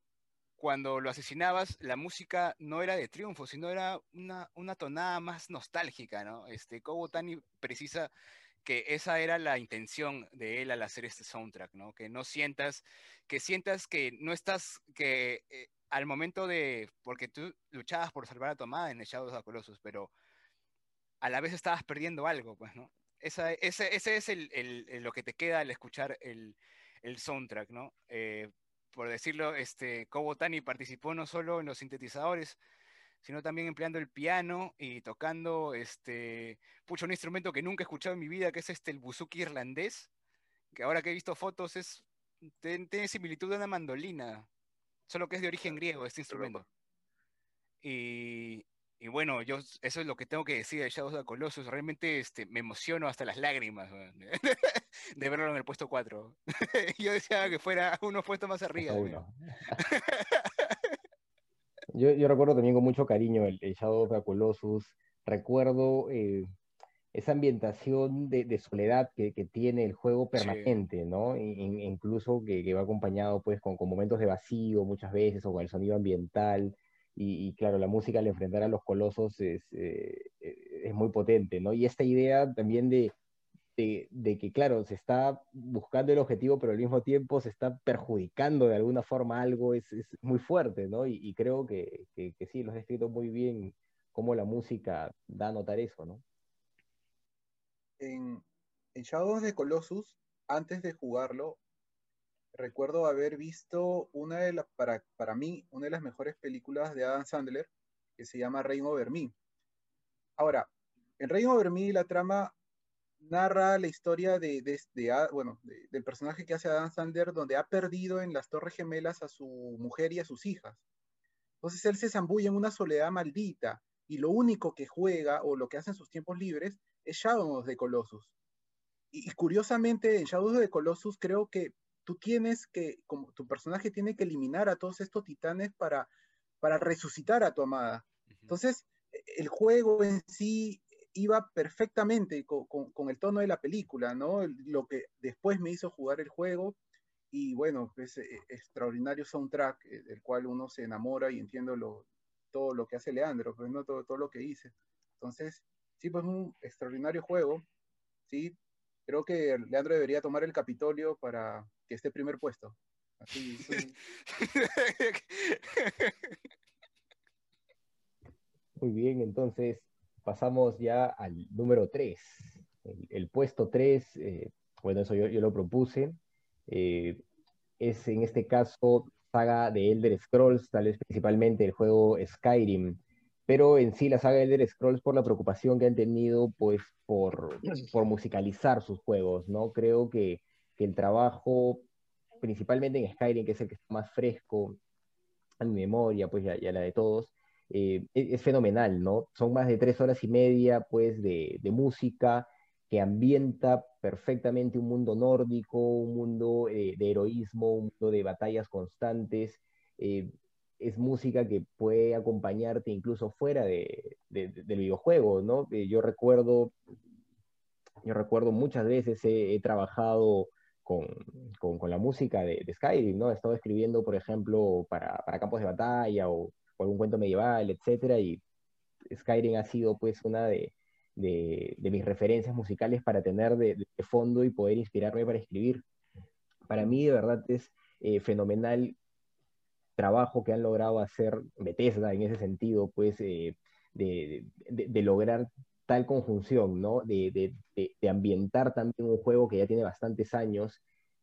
cuando lo asesinabas, la música no era de triunfo, sino era una, una tonada más nostálgica, ¿no? Este, Kobo Tani precisa que esa era la intención de él al hacer este soundtrack, ¿no? Que no sientas, que sientas que no estás, que eh, al momento de, porque tú luchabas por salvar a tu en el Shadows of Colossus, pero a la vez estabas perdiendo algo, pues, ¿no? Esa, ese, ese es el, el, lo que te queda al escuchar el, el soundtrack, ¿no? Eh, por decirlo, este, Kobo Tani participó no solo en los sintetizadores, sino también empleando el piano y tocando este, pucho, un instrumento que nunca he escuchado en mi vida, que es este, el buzuki irlandés, que ahora que he visto fotos es, tiene, similitud a una mandolina, solo que es de origen griego este instrumento. Y, y, bueno, yo eso es lo que tengo que decir de Shadows of the Colossus. Realmente este, me emociono hasta las lágrimas *laughs* *laughs* de verlo en el puesto 4. *laughs* yo deseaba que fuera unos puestos más arriba. *laughs* Yo, recuerdo también con mucho cariño el, Shadow of the Colossus. Recuerdo eh, esa ambientación de, soledad que, tiene el juego permanente, ¿no? incluso que, va acompañado pues con, momentos de vacío muchas veces o con el sonido ambiental. Y, claro, la música al enfrentar a los colosos es, eh, es muy potente, ¿no? Y esta idea también de, de, que, claro, se está buscando el objetivo, pero al mismo tiempo se está perjudicando de alguna forma algo, es, muy fuerte, ¿no? Y, creo que, que, sí, lo has descrito muy bien cómo la música da a notar eso, ¿no? En, en Shadows de Colossus, antes de jugarlo, recuerdo haber visto una de las, para, para mí, una de las mejores películas de Adam Sandler, que se llama Reign Over Me. Ahora, en Reign Over Me la trama narra la historia de, bueno, del personaje que hace Adam Sandler, donde ha perdido en las Torres Gemelas a su mujer y a sus hijas. Entonces él se zambulla en una soledad maldita y lo único que juega o lo que hace en sus tiempos libres es Shadows de Colossus. Y, curiosamente en Shadows de Colossus creo que tú tienes que, como tu personaje tiene que eliminar a todos estos titanes para, para resucitar a tu amada. Entonces, el juego en sí iba perfectamente con, el tono de la película, ¿no? Lo que después me hizo jugar el juego y bueno, pues eh, extraordinario soundtrack eh, del cual uno se enamora y entiendo todo lo que hace Leandro, pues no todo, todo lo que hice. Entonces, sí, pues un extraordinario juego, sí. Creo que Leandro debería tomar el Capitolio para que esté primer puesto. Así, *laughs* Muy bien, entonces pasamos ya al número 3. El, puesto 3, eh, bueno, eso yo, lo propuse. Eh, es en este caso saga de Elder Scrolls, tal vez principalmente el juego Skyrim, pero en sí la saga de Elder Scrolls por la preocupación que han tenido pues por, *clears throat* por musicalizar sus juegos, ¿no? Creo que, el trabajo, principalmente en Skyrim, que es el que está más fresco en mi memoria, pues ya, ya la de todos, eh, e-, es, fenomenal, ¿no? Son más de tres horas y media, pues, de, música que ambienta perfectamente un mundo nórdico, un mundo eh, de heroísmo, un mundo de batallas constantes. Eh, es música que puede acompañarte incluso fuera de, del videojuego, ¿no? yo recuerdo Yo recuerdo muchas veces he, trabajado con, con, la música de, Skyrim, ¿no? He estado escribiendo, por ejemplo, para, para campos de batalla o, o, algún cuento medieval, etcétera, y Skyrim ha sido pues una de, de, mis referencias musicales para tener de, fondo y poder inspirarme para escribir. Para mí, de verdad, es eh, fenomenal trabajo que han logrado hacer Bethesda en ese sentido, pues, eh, de, de, lograr tal conjunción, ¿no? De, ambientar también un juego que ya tiene bastantes años,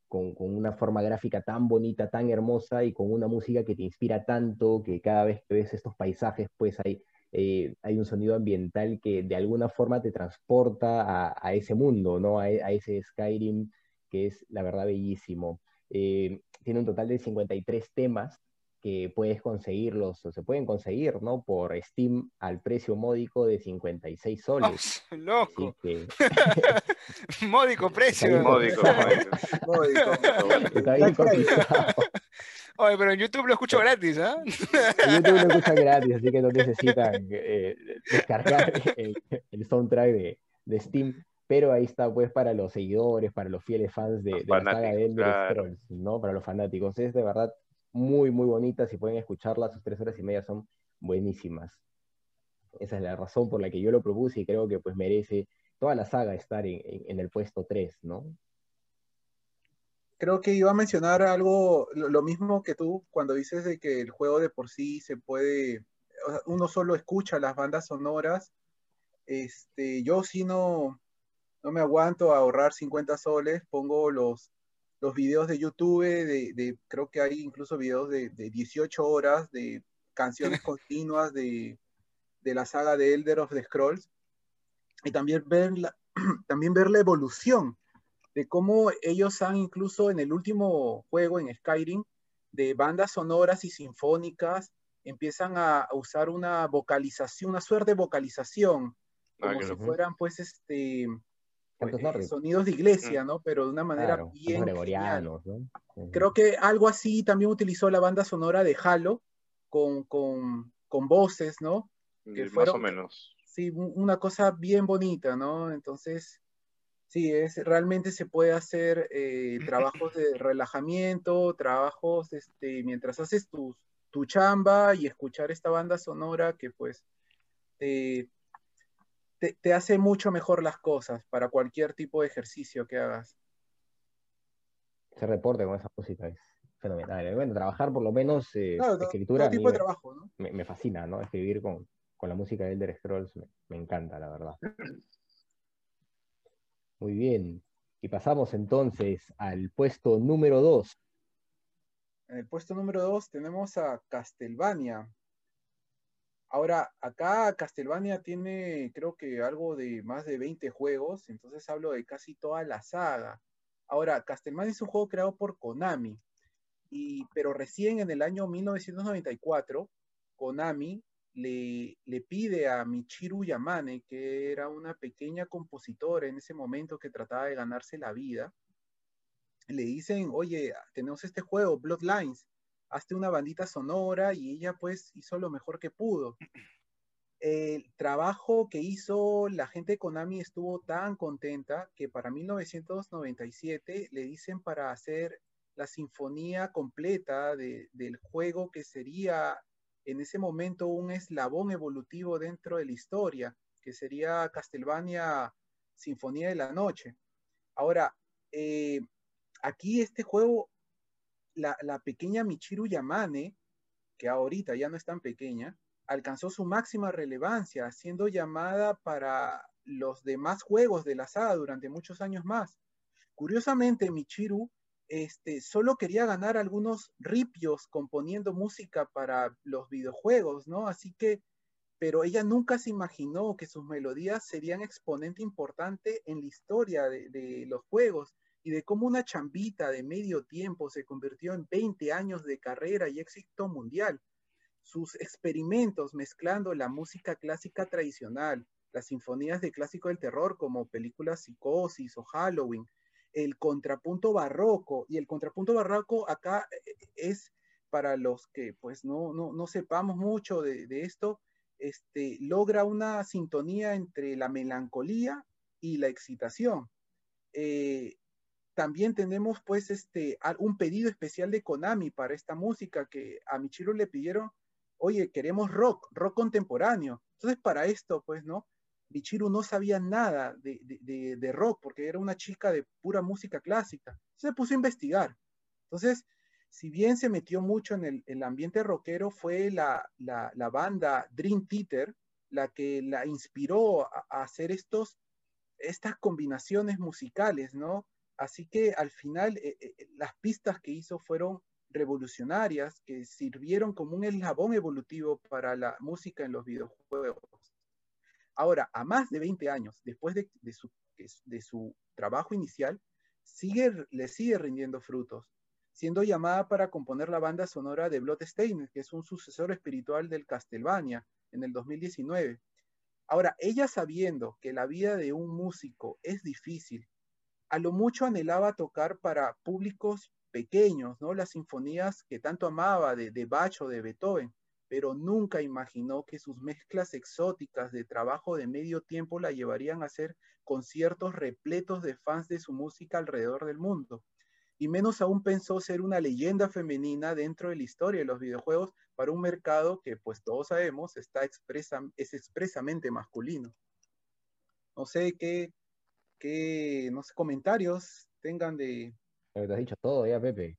con, una forma gráfica tan bonita, tan hermosa y con una música que te inspira tanto, que cada vez que ves estos paisajes, pues hay eh, hay un sonido ambiental que de alguna forma te transporta a, ese mundo, ¿no? A, ese Skyrim que es la verdad bellísimo. Eh, tiene un total de 53 temas que puedes conseguirlos, o se pueden conseguir, ¿no? Por Steam al precio módico de 56 soles. Oh, *laughs* ¡Loco! módico precio. Módico, módico. Está bien Oye, pero en YouTube lo escucho gratis, ¿ah? *laughs* En YouTube lo escuchan gratis, así que no necesitan eh, descargar el, soundtrack de, de, Steam. Pero ahí está, pues, para los seguidores, para los fieles fans de, la saga de Elder Scrolls, ¿no? Para los fanáticos. Es de verdad muy, muy bonita. Si pueden escuclarla, sus tres horas y media son buenísimas. Esa es la razón por la que yo lo propuse y creo que, pues, merece toda la saga estar en, en el puesto 3, ¿no? creo que iba a mencionar algo, lo, mismo que tú, cuando dices de que el juego de por sí se puede, uno solo escucha las bandas sonoras. Este, yo sí no, no me aguanto a ahorrar 50 soles, pongo los, los videos de YouTube, de, creo que hay incluso videos de, 18 horas de canciones *laughs* continuas de, de, la saga de Elder of the Scrolls, y también ver *clears throat* también ver la evolución de cómo ellos han incluso en el último juego, en Skyrim, de bandas sonoras y sinfónicas, empiezan a, usar una vocalización, una suerte de vocalización, ah, como si fueran pues este pues, sonidos de iglesia, ¿no? Pero de una manera bien gregorianos, Creo que algo así también utilizó la banda sonora de Halo con, con, con voces, ¿no? Que más o menos. Sí, una cosa bien bonita, ¿no? Entonces, Sí, es, realmente se puede hacer eh, trabajos de *laughs* relajamiento, trabajos este, mientras haces tu, tu chamba y escuchar esta banda sonora que pues te, te, hace mucho mejor las cosas para cualquier tipo de ejercicio que hagas. Ese reporte con esa música es fenomenal. Bueno, trabajar por lo menos eh, escritura. tipo de trabajo, ¿no? me, fascina, ¿no? Escribir con, con la música de Elder Scrolls me, me encanta, la verdad. *clears throat* Muy bien. Y pasamos entonces al puesto número 2. En el puesto número 2 tenemos a Castlevania. Ahora, acá Castlevania tiene creo que algo de más de 20 juegos, entonces hablo de casi toda la saga. Ahora, Castlevania es un juego creado por Konami, y, pero recién en el año 1994, Konami le, pide a Michiru Yamane, que era una pequeña compositora en ese momento que trataba de ganarse la vida, le dicen, oye, tenemos este juego, Bloodlines, hazte una bandita sonora y ella pues hizo lo mejor que pudo. El trabajo que hizo la gente de Konami estuvo tan contenta que para 1997 le dicen para hacer la sinfonía completa del juego que sería en ese momento un eslabón evolutivo dentro de la historia, que sería Castlevania Sinfonía de la Noche. Ahora, eh, aquí este juego, la, pequeña Michiru Yamane, que ahorita ya no es tan pequeña, alcanzó su máxima relevancia, siendo llamada para los demás juegos de la saga durante muchos años más. Curiosamente, Michiru este, solo quería ganar algunos ripios componiendo música para los videojuegos, ¿no? Así que, pero ella nunca se imaginó que sus melodías serían exponente importante en la historia de, de los juegos y de cómo una chambita de medio tiempo se convirtió en 20 años de carrera y éxito mundial. Sus experimentos mezclando la música clásica tradicional, las sinfonías de clásico del terror como películas Psicosis o Halloween, el contrapunto barroco. Y el contrapunto barroco acá eh, es para los que pues no, no, sepamos mucho de, esto, este, logra una sintonía entre la melancolía y la excitación. Eh, también tenemos pues este, un pedido especial de Konami para esta música que a Michiro le pidieron, oye, queremos rock, rock contemporáneo. Entonces para esto pues, ¿no? Michiru no sabía nada de, rock porque era una chica de pura música clásica. Se puso a investigar. Entonces, si bien se metió mucho en el, ambiente rockero, fue la, banda Dream Theater la que la inspiró a, a hacer estos, estas combinaciones musicales, ¿no? Así que al final eh, eh, eh, las pistas que hizo fueron revolucionarias, que sirvieron como un eslabón evolutivo para la música en los videojuegos. Ahora, a más de 20 años después de, su, trabajo inicial, sigue, le sigue rindiendo frutos, siendo llamada para componer la banda sonora de Bloodstained, que es un sucesor espiritual del Castlevania, en el 2019. Ahora, ella sabiendo que la vida de un músico es difícil a lo mucho anhelaba tocar para públicos pequeños, ¿no? Las sinfonías que tanto amaba de, Bach o de Beethoven, pero nunca imaginó que sus mezclas exóticas de trabajo de medio tiempo la llevarían a hacer conciertos repletos de fans de su música alrededor del mundo. Y menos aún pensó ser una leyenda femenina dentro de la historia de los videojuegos para un mercado que, pues todos sabemos, está es expresamente masculino. No sé qué, qué, no sé, comentarios tengan de... Pero te has dicho todo ya, Pepe.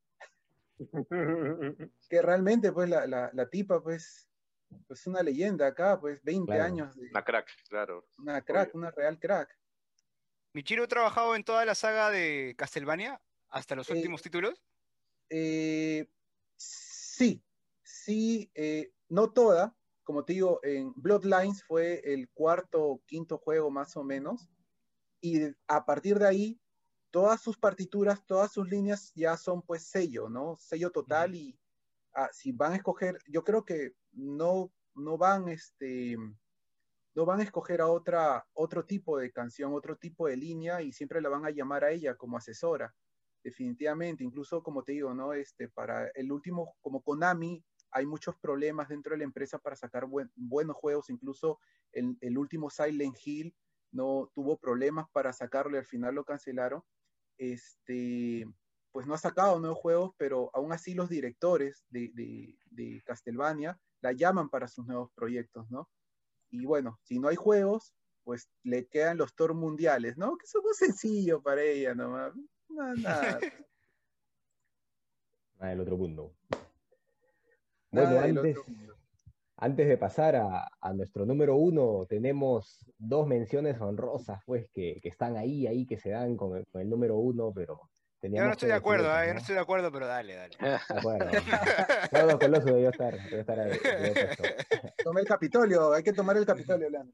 *laughs* que realmente, pues, la, la, tipa, pues, pues, una leyenda acá, pues, 20 años. De, una crack, claro. Una crack, una real crack. ¿Michiro ha trabajado en toda la saga de Castlevania hasta los eh, últimos títulos? Eh, sí, sí, eh, no toda. Como te digo, en Bloodlines fue el cuarto o quinto juego más o menos y a partir de ahí, todas sus partituras, todas sus líneas ya son pues sello, ¿no? Sello total y ah, si van a escoger, yo creo que no, no van, este, no van a escoger a otra, otro tipo de canción, otro tipo de línea y siempre la van a llamar a ella como asesora, definitivamente, incluso como te digo, ¿no? Este, para el último, como Konami, hay muchos problemas dentro de la empresa para sacar buenos juegos, incluso el, el último Silent Hill no tuvo problemas para sacarlo y al final lo cancelaron. Este, pues no ha sacado nuevos juegos, pero aún así los directores de, de, Castlevania la llaman para sus nuevos proyectos, ¿no? Y bueno, si no hay juegos, pues le quedan los tours mundiales, ¿no? Que es muy sencillo para ella, ¿no? Nada, nada. *laughs* nada del otro mundo. Bueno, antes, antes de pasar a, nuestro número uno, tenemos dos menciones honrosas, pues, que, están ahí, ahí, que se dan con el, número uno, pero yo no estoy de acuerdo, ¿no? yo no estoy de acuerdo, pero dale, dale. De acuerdo. Todos Coloso debió estar, debió estar ahí. *laughs* Tome el Capitolio, hay que tomar el Capitolio, Leandro.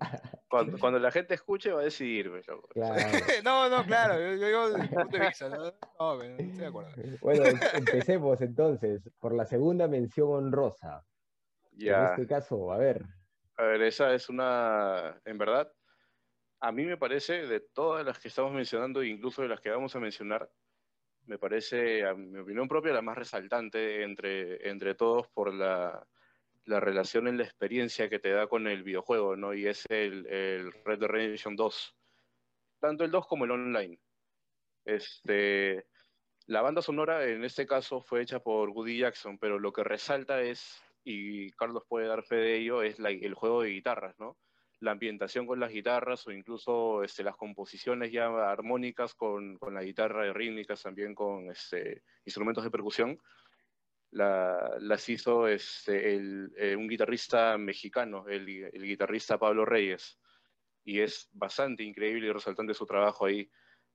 Cuando, cuando la gente escuche va a decidir, pues, claro. *laughs* No, no, claro, yo, yo digo punto de vista, ¿no? no, estoy de acuerdo. Bueno, em, empecemos entonces por la segunda mención honrosa. En este caso, a ver. A ver, esa es una, en verdad, a mí me parece, de todas las que estamos mencionando, incluso de las que vamos a mencionar, me parece, a mi opinión propia, la más resaltante entre, entre todos por la, la relación en la experiencia que te da con el videojuego, ¿no? Y es el, el Red Dead Redemption 2. Tanto el 2 como el online. Este, la banda sonora en este caso fue hecha por Woody Jackson, pero lo que resalta es y Carlos puede dar fe de ello, es el juego de guitarras, ¿no? La ambientación con las guitarras o incluso este, las composiciones ya armónicas con, con la guitarra rítmicas, también con este, instrumentos de percusión, las hizo este, el, eh, un guitarrista mexicano, el, el, guitarrista Pablo Reyes, y es bastante increíble y resaltante su trabajo ahí.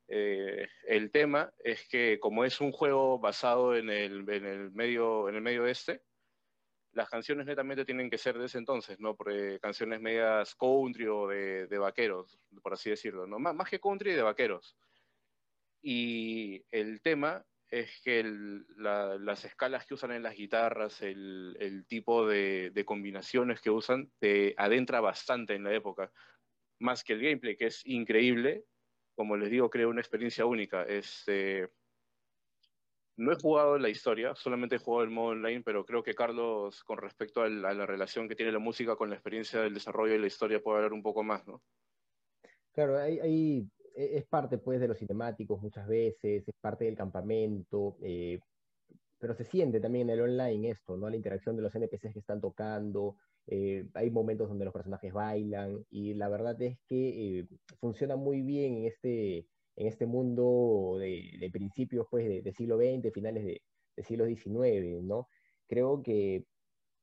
Eh, el tema es que como es un juego basado en el, en el, medio, en el medio oeste, las canciones netamente tienen que ser de ese entonces, ¿no? Porque canciones medias country o de, de vaqueros, por así decirlo, ¿no? Más, más, que country de vaqueros. Y el tema es que las escalas que usan en las guitarras, el, el tipo de, de, combinaciones que usan, te adentra bastante en la época. Más que el gameplay, que es increíble, como les digo, creo una experiencia única. Este, no he jugado la historia, solamente he jugado el modo online, pero creo que Carlos, con respecto a la, relación que tiene la música con la experiencia del desarrollo y la historia, puede hablar un poco más, ¿no? Claro, hay, e, es parte pues de los cinemáticos muchas veces, es parte del campamento, eh, pero se siente también en el online esto, ¿no? La interacción de los NPCs que están tocando, eh, hay momentos donde los personajes bailan y la verdad es que funciona muy bien en este, en este mundo de, principios pues, de, siglo XX, finales de, siglo XIX, ¿no? Creo que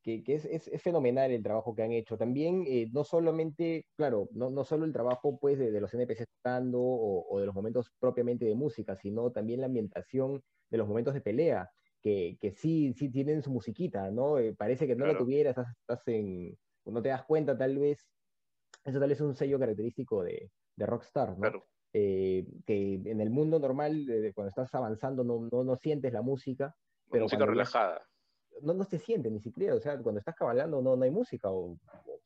que, es, es, fenomenal el trabajo que han hecho. También, eh, no solamente, claro, no, no solo el trabajo pues, de, los NPCs tocando o, o, de los momentos propiamente de música, sino también la ambientación de los momentos de pelea, que, que sí, sí tienen su musiquita, ¿no? Eh, parece que no la tuvieras, estás, en, no te das cuenta tal vez, eso tal vez es un sello característico de, de Rockstar, ¿no? Claro. Eh, que en el mundo normal, cuando estás avanzando, no, no, no sientes la música. Pero música relajada no, no se siente ni siquiera, o sea, cuando estás cabalando no, no hay música. O,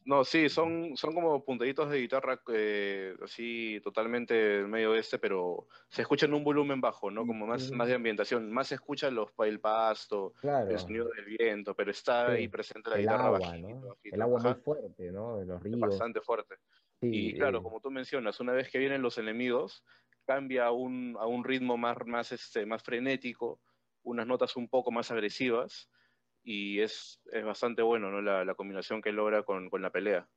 No, sí, son, son como puntaditos de guitarra eh, así totalmente en medio de este, pero se escucha en un volumen bajo, ¿no? Como más, más de ambientación, más se escucha los, el pasto, el sonido del viento, pero está ahí presente la el guitarra agua, ¿no? El agua muy fuerte, ¿no? De los ríos. Bastante fuerte. Y claro, como tú mencionas, una vez que vienen los enemigos, cambia a un, a un ritmo más, más, este, más frenético, unas notas un poco más agresivas, y es, es bastante bueno ¿no? la, la, combinación que logra con, con la pelea.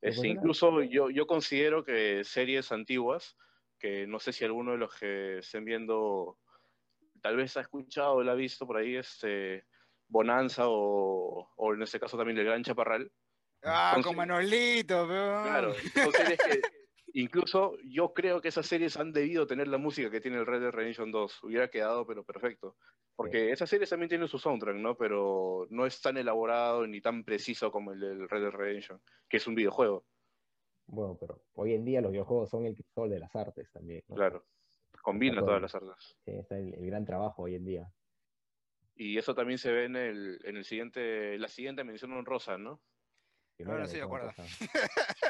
Es, incluso yo, yo considero que series antiguas, que no sé si alguno de los que estén viendo tal vez ha escuchado o la ha visto por ahí, este, Bonanza o, o en este caso también El Gran Chaparral. Ah, con Manolito, pero... Claro, son series que Incluso yo creo que esas series han debido tener la música que tiene el Red Dead Redemption 2. Hubiera quedado, pero perfecto. Porque esas series también tienen su soundtrack, ¿no? Pero no es tan elaborado ni tan preciso como el del Red Dead Redemption, que es un videojuego. Bueno, pero hoy en día los videojuegos son el sol de las artes también. Claro, combina todas las artes. Sí, está el, gran trabajo hoy en día. Y eso también se ve en el, en el siguiente, la siguiente mención honrosa, ¿no? No, sí, de acuerdo.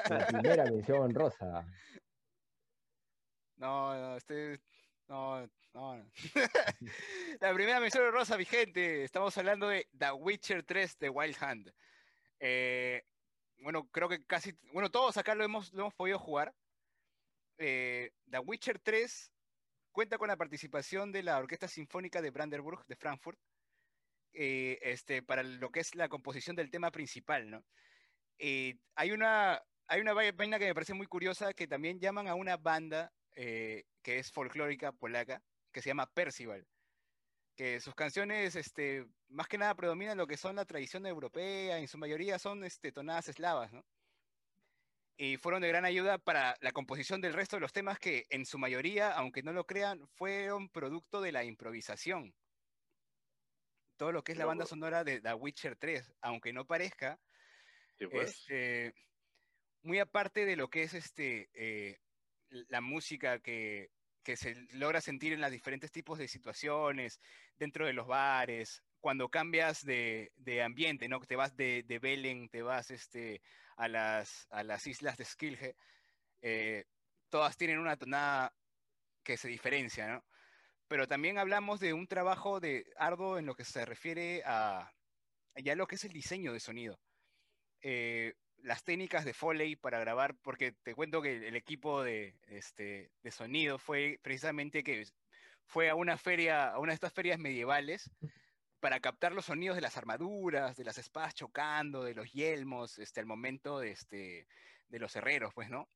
La primera mención rosa. *laughs* No, no, este. No, no. *laughs* la primera mención rosa vigente. Estamos hablando de The Witcher 3 de Wild Hunt. Eh, bueno, creo que casi. Bueno, todos acá lo hemos, lo hemos podido jugar. Eh, The Witcher 3 cuenta con la participación de la Orquesta Sinfónica de Brandenburg de Frankfurt. Eh, este, para lo que es la composición del tema principal, ¿no? Eh, hay, una, hay una vaina que me parece muy curiosa que también llaman a una banda eh, que es folclórica polaca, que se llama Percival, que sus canciones este, más que nada predominan lo que son la tradición europea, en su mayoría son este, tonadas eslavas, ¿no? Y fueron de gran ayuda para la composición del resto de los temas que en su mayoría, aunque no lo crean, fueron producto de la improvisación. Todo lo que es la banda sonora de The Witcher 3, aunque no parezca, Este, muy aparte de lo que es este, eh, la música que, se logra sentir en los diferentes tipos de situaciones, dentro de los bares, cuando cambias de, ambiente, ¿no? Te vas de, de Belen, te vas este, a, las, a las islas de Skilje, eh, todas tienen una tonada que se diferencia, ¿no? Pero también hablamos de un trabajo de arduo en lo que se refiere a ya lo que es el diseño de sonido. Eh, las técnicas de Foley para grabar, porque te cuento que el equipo de, este, de sonido fue precisamente que fue a una feria, a una de estas ferias medievales, para captar los sonidos de las armaduras, de las espadas chocando, de los yelmos, este, al momento de, este, de los herreros, pues, ¿no?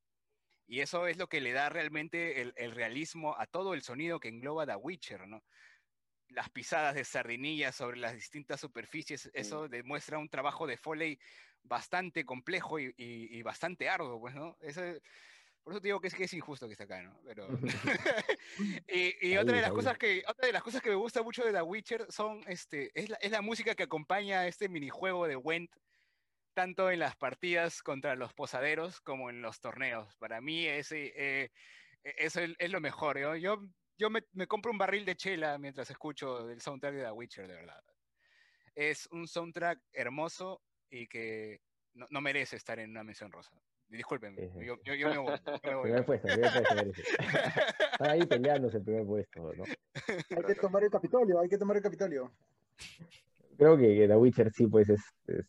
Y eso es lo que le da realmente el, el realismo a todo el sonido que engloba The Witcher, ¿no? las pisadas de sardinillas sobre las distintas superficies, eso demuestra un trabajo de Foley bastante complejo y, bastante arduo, pues, ¿no? Eso, por eso te digo que es, que es injusto que esté acá, ¿no? Pero... *laughs* y, otra, de las cosas que, otra de las cosas que me gusta mucho de The Witcher son, este, es, la, es la música que acompaña a este minijuego de Went, tanto en las partidas contra los posaderos como en los torneos. Para mí ese, eh, eso es, lo mejor. Yo, yo yo me, compro un barril de chela mientras escucho el soundtrack de The Witcher, de verdad. Es un soundtrack hermoso y que no, merece estar en una mención rosa. Disculpen, yo, yo, me voy. *laughs* Primer puesto, primer puesto *laughs* Están ahí peleándose el primer puesto, ¿no? Hay que tomar el Capitolio, hay que tomar el Capitolio. Creo que, The Witcher sí, pues es, es,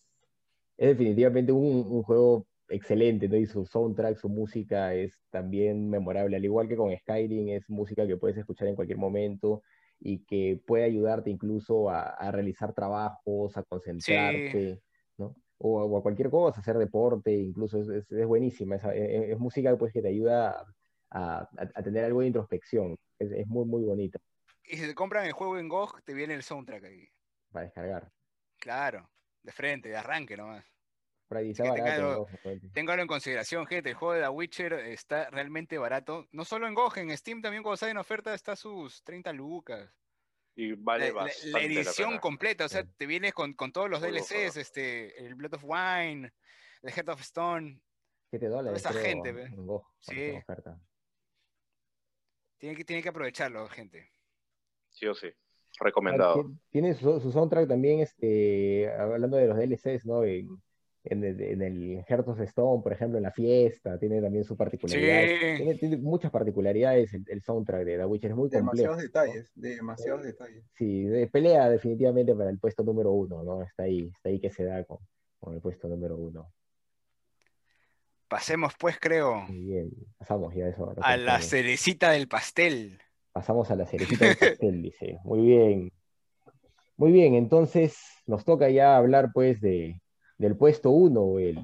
definitivamente un, juego excelente, ¿no? Y su soundtrack, su música es también memorable, al igual que con Skyrim, es música que puedes escuchar en cualquier momento y que puede ayudarte incluso a, realizar trabajos, a concentrarte. O, a cualquier cosa, hacer deporte, incluso es, es, buenísima, es, es, música pues, que te ayuda a, a, tener algo de introspección, es, muy, muy bonita. Y si te compran el juego en GOG, te viene el soundtrack ahí. Para descargar. Claro, de frente, de arranque nomás. Ahí tenganlo, en consideración, gente. El juego de The Witcher está realmente barato. No solo en GOG, en Steam también cuando sale en oferta está sus 30 lucas. Y vale la, la edición completa, o sea, te vienes con, todos los DLCs, este, el Blood of Wine, el Heart of Stone. 7 dólares. Esa gente, sí. Tiene que, tiene que aprovecharlo, gente. Sí o sí. Recomendado. Tiene su, soundtrack también, este, hablando de los DLCs, ¿no? en el, en el Heart of Stone, por ejemplo, en la fiesta, tiene también su particularidad. Tiene, muchas particularidades el, soundtrack de The Witcher, es muy complejo. Demasiados detalles, demasiados detalles. Sí, de pelea definitivamente para el puesto número uno, ¿no? Está ahí, está ahí que se da con, con el puesto número uno. Pasemos pues, creo. Muy bien, pasamos ya eso. A la cerecita del pastel. Pasamos a la cerecita del *laughs* pastel, dice. Muy bien. Muy bien, entonces nos toca ya hablar pues de, del puesto 1, el,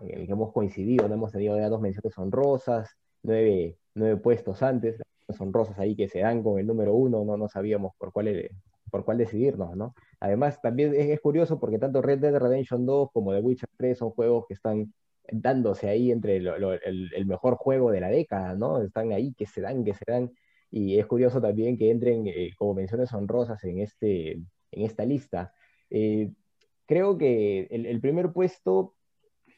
el que hemos coincidido, no hemos tenido ya dos menciones honrosas, nueve, nueve puestos antes, honrosas ahí que se dan con el número 1, no, no sabíamos por cuál, por cuál decidirnos, ¿no? Además, también es, curioso porque tanto Red Dead Redemption 2 como The Witcher 3 son juegos que están dándose ahí entre el, mejor juego de la década, ¿no? Están ahí, que se dan, que se dan, y es curioso también que entren eh, como menciones honrosas en, este, en esta lista. Eh, creo que el, primer puesto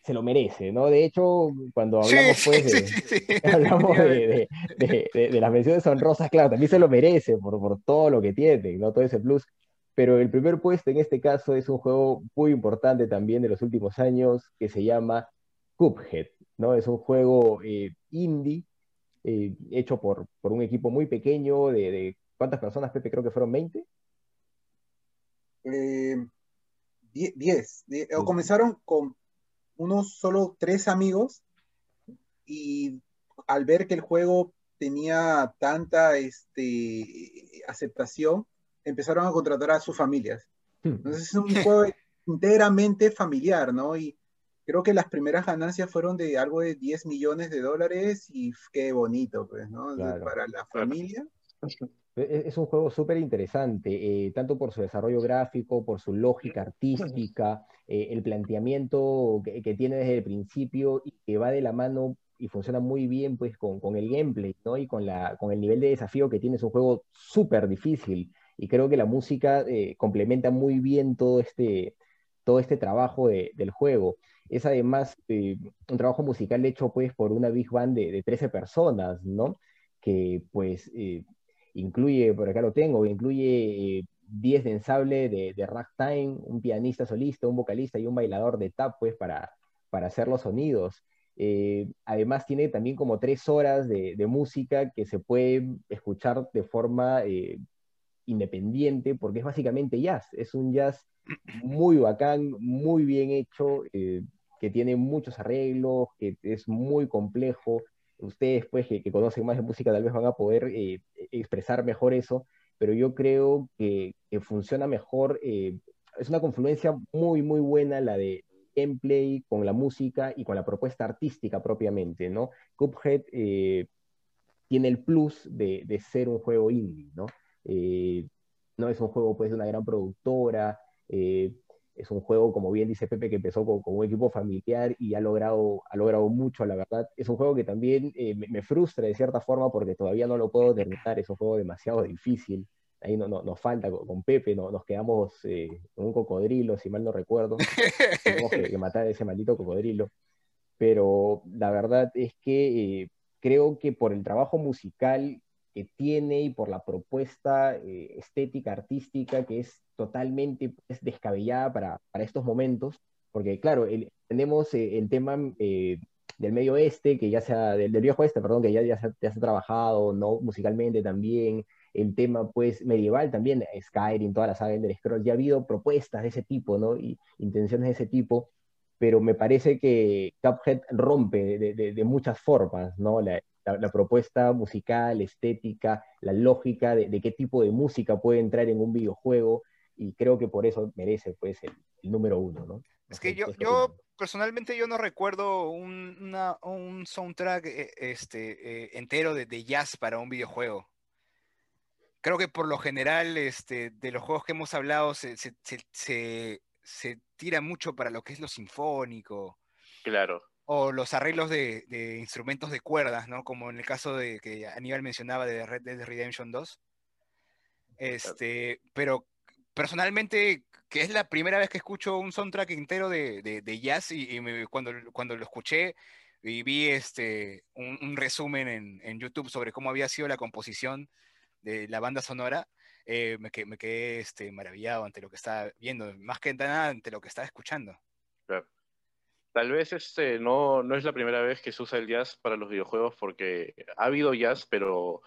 se lo merece, ¿no? De hecho, cuando hablamos, *laughs* pues, de, *laughs* hablamos de, de, las menciones honrosas, claro, también se lo merece por, por todo lo que tiene, ¿no? Todo ese plus. Pero el primer puesto en este caso es un juego muy importante también de los últimos años que se llama Cuphead, ¿no? Es un juego eh, indie eh, hecho por, por, un equipo muy pequeño de, ¿cuántas personas, Pepe? Creo que fueron 20. Eh, 10. O comenzaron con unos solo tres amigos y al ver que el juego tenía tanta este, aceptación, empezaron a contratar a sus familias. Hmm. Entonces es un *laughs* juego enteramente familiar, ¿no? Y creo que las primeras ganancias fueron de algo de 10 millones de dólares y qué bonito, pues, ¿no? Para la familia. Es un juego súper interesante, eh, tanto por su desarrollo gráfico, por su lógica artística, eh, el planteamiento que, tiene desde el principio y que va de la mano y funciona muy bien pues con, con el gameplay, ¿no? Y con, la, con el nivel de desafío que tiene, es un juego súper difícil. Y creo que la música eh, complementa muy bien todo este, todo este trabajo del juego. Es además un trabajo musical hecho pues por una big band de, de 13 personas, ¿no? Que pues incluye, por acá lo tengo, incluye 10 eh, de ensable de, de, ragtime, un pianista solista, un vocalista y un bailador de tap, pues, para, para hacer los sonidos. Eh, además tiene también como tres horas de, música que se puede escuchar de forma eh, independiente, porque es básicamente jazz, es un jazz muy bacán, muy bien hecho, que tiene muchos arreglos, que es muy complejo, ustedes pues que, conocen más de música tal vez van a poder eh, expresar mejor eso, pero yo creo que, funciona mejor, eh, es una confluencia muy, muy buena la de gameplay con la música y con la propuesta artística propiamente, ¿no? Cuphead eh, tiene el plus de, de, ser un juego indie, ¿no? no es un juego pues de una gran productora, es un juego, como bien dice Pepe, que empezó con, un equipo familiar y ha logrado, ha logrado mucho, la verdad. Es un juego que también eh, me, frustra de cierta forma porque todavía no lo puedo terminar, es un juego demasiado difícil. Ahí no, no, nos falta con, Pepe, no, nos quedamos eh, con un cocodrilo, si mal no recuerdo. *laughs* Tenemos que, matar a ese maldito cocodrilo. Pero la verdad es que eh, creo que por el trabajo musical que tiene y por la propuesta eh, estética, artística, que es totalmente pues, descabellada para, para, estos momentos, porque claro, tenemos eh, el tema eh, del medio oeste, que ya sea, del, del, viejo oeste, perdón, que ya, ya, se, ya, se, ha, trabajado, ¿no? Musicalmente también, el tema pues medieval también, Skyrim, toda la saga de Scrolls, ya ha habido propuestas de ese tipo, ¿no? Y intenciones de ese tipo, pero me parece que Cuphead rompe de, muchas formas, ¿no? La, propuesta musical, estética, la lógica de, qué tipo de música puede entrar en un videojuego, y creo que por eso merece pues el, número uno, ¿no? Es que yo, yo personalmente yo no recuerdo un, un soundtrack eh, este, eh, entero de, de, jazz para un videojuego. Creo que por lo general este, de los juegos que hemos hablado se, se, se, se tira mucho para lo que es lo sinfónico. Claro. O los arreglos de, de, instrumentos de cuerdas, ¿no? Como en el caso de que Aníbal mencionaba de Red Dead Redemption 2. Este, pero personalmente, que es la primera vez que escucho un soundtrack entero de, de, jazz y, cuando, cuando lo escuché y vi este, un, resumen en, en, YouTube sobre cómo había sido la composición de la banda sonora, eh, me, me, quedé este, maravillado ante lo que estaba viendo, más que nada ante lo que estaba escuchando. Tal vez este, no, no es la primera vez que se usa el jazz para los videojuegos porque ha habido jazz, pero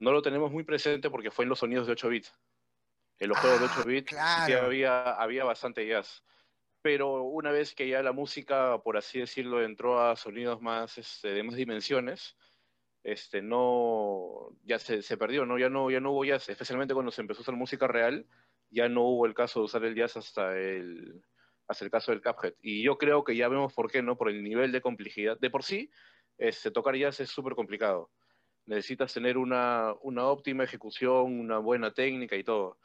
no lo tenemos muy presente porque fue en los sonidos de 8 bits. En los juegos de 8 ah, bits había, había bastante jazz. Pero una vez que ya la música, por así decirlo, entró a sonidos más este, de más dimensiones, este, no, ya se, se, perdió, ¿no? Ya, no, ya no hubo jazz, especialmente cuando se empezó a usar música real, ya no hubo el caso de usar el jazz hasta el, hasta el caso del Cuphead. Y yo creo que ya vemos por qué, ¿no? Por el nivel de complejidad. De por sí, este, tocar es súper complicado. Necesitas tener una, una óptima ejecución, una buena técnica y todo.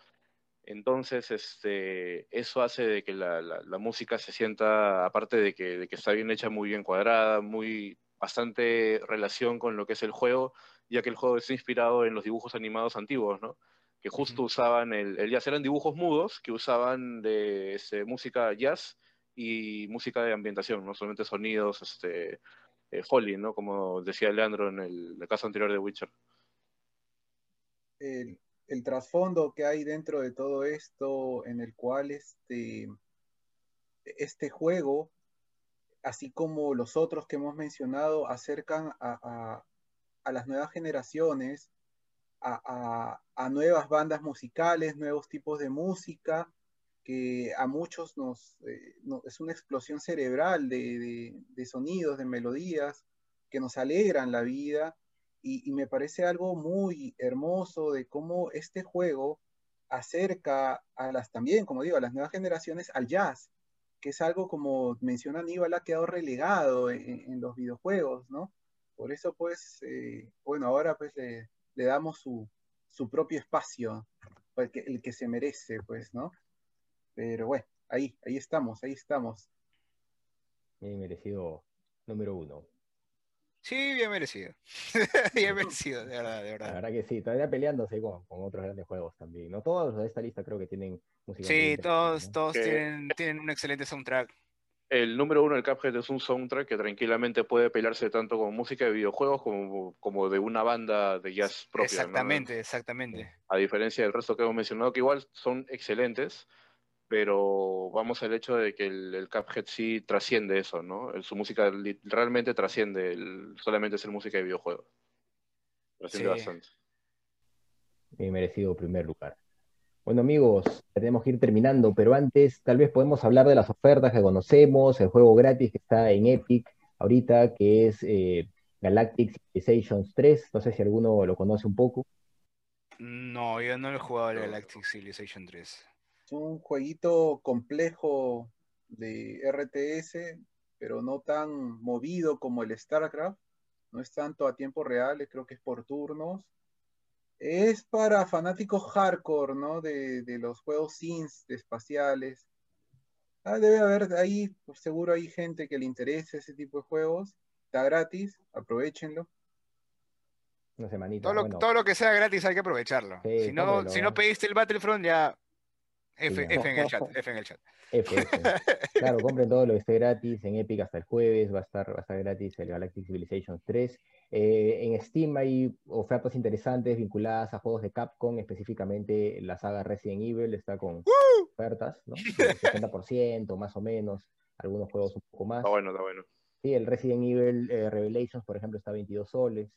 Entonces, este, eso hace de que la, la, la música se sienta, aparte de que, de que, está bien hecha, muy bien cuadrada, muy, bastante relación con lo que es el juego, ya que el juego está inspirado en los dibujos animados antiguos, ¿no? Que justo usaban el, el, jazz, eran dibujos mudos que usaban de este, música jazz y música de ambientación, no solamente sonidos, este, eh, Holly, ¿no? Como decía Leandro en el, caso anterior de Witcher. El, el trasfondo que hay dentro de todo esto, en el cual este, este juego así como los otros que hemos mencionado, acercan a, las nuevas generaciones, a, nuevas bandas musicales, nuevos tipos de música, que a muchos nos, eh, es una explosión cerebral de, sonidos, de melodías, que nos alegran la vida. Y, y, me parece algo muy hermoso de cómo este juego acerca a las también, como digo, a las nuevas generaciones al jazz que es algo como menciona Aníbal, ha quedado relegado en, los videojuegos, ¿no? Por eso, pues, eh, bueno, ahora pues le, damos su, propio espacio, el que, el que se merece, pues, ¿no? Pero bueno, ahí, ahí estamos, ahí estamos. Bien merecido número uno. Sí, bien merecido. *laughs* bien merecido, de verdad, de verdad. La verdad que sí, todavía peleándose con, con otros grandes juegos también. No todos los de esta lista creo que tienen música. Sí, todos, todos tienen, tienen un excelente soundtrack. El número uno del Cuphead es un soundtrack que tranquilamente puede pelearse tanto con música de videojuegos como, como de una banda de jazz propia. Exactamente, exactamente. A diferencia del resto que hemos mencionado, que igual son excelentes, pero vamos al hecho de que el, el Cuphead sí trasciende eso, ¿no? Su música realmente trasciende el, solamente ser música de videojuegos. Trasciende bastante. Bien merecido primer lugar. Bueno amigos, tenemos que ir terminando, pero antes tal vez podemos hablar de las ofertas que conocemos, el juego gratis que está en Epic ahorita, que es eh, Galactic Civilizations 3, no sé si alguno lo conoce un poco. No, yo no he jugado el Galactic Civilization 3. Es un jueguito complejo de RTS, pero no tan movido como el StarCraft. No es tanto a tiempo real, creo que es por turnos. Es para fanáticos hardcore, ¿no? De, los juegos sims espaciales. Ah, debe haber ahí, seguro hay gente que le interese ese tipo de juegos. Está gratis, aprovechenlo. Una semanita. Todo lo, todo lo que sea gratis hay que aprovecharlo. si, no, si no pediste el Battlefront, ya *laughs* F, en el chat, F en el chat. Claro, compren todo lo que esté gratis en Epic hasta el jueves, va a estar, va a estar gratis el Galactic Civilization 3. Eh, en Steam hay ofertas interesantes vinculadas a juegos de Capcom, específicamente la saga Resident Evil está con ofertas, ¿no? *laughs* 60% más o menos, algunos juegos un poco más. Está bueno, está bueno. Sí, el Resident Evil eh, Revelations, por ejemplo, está a 22 soles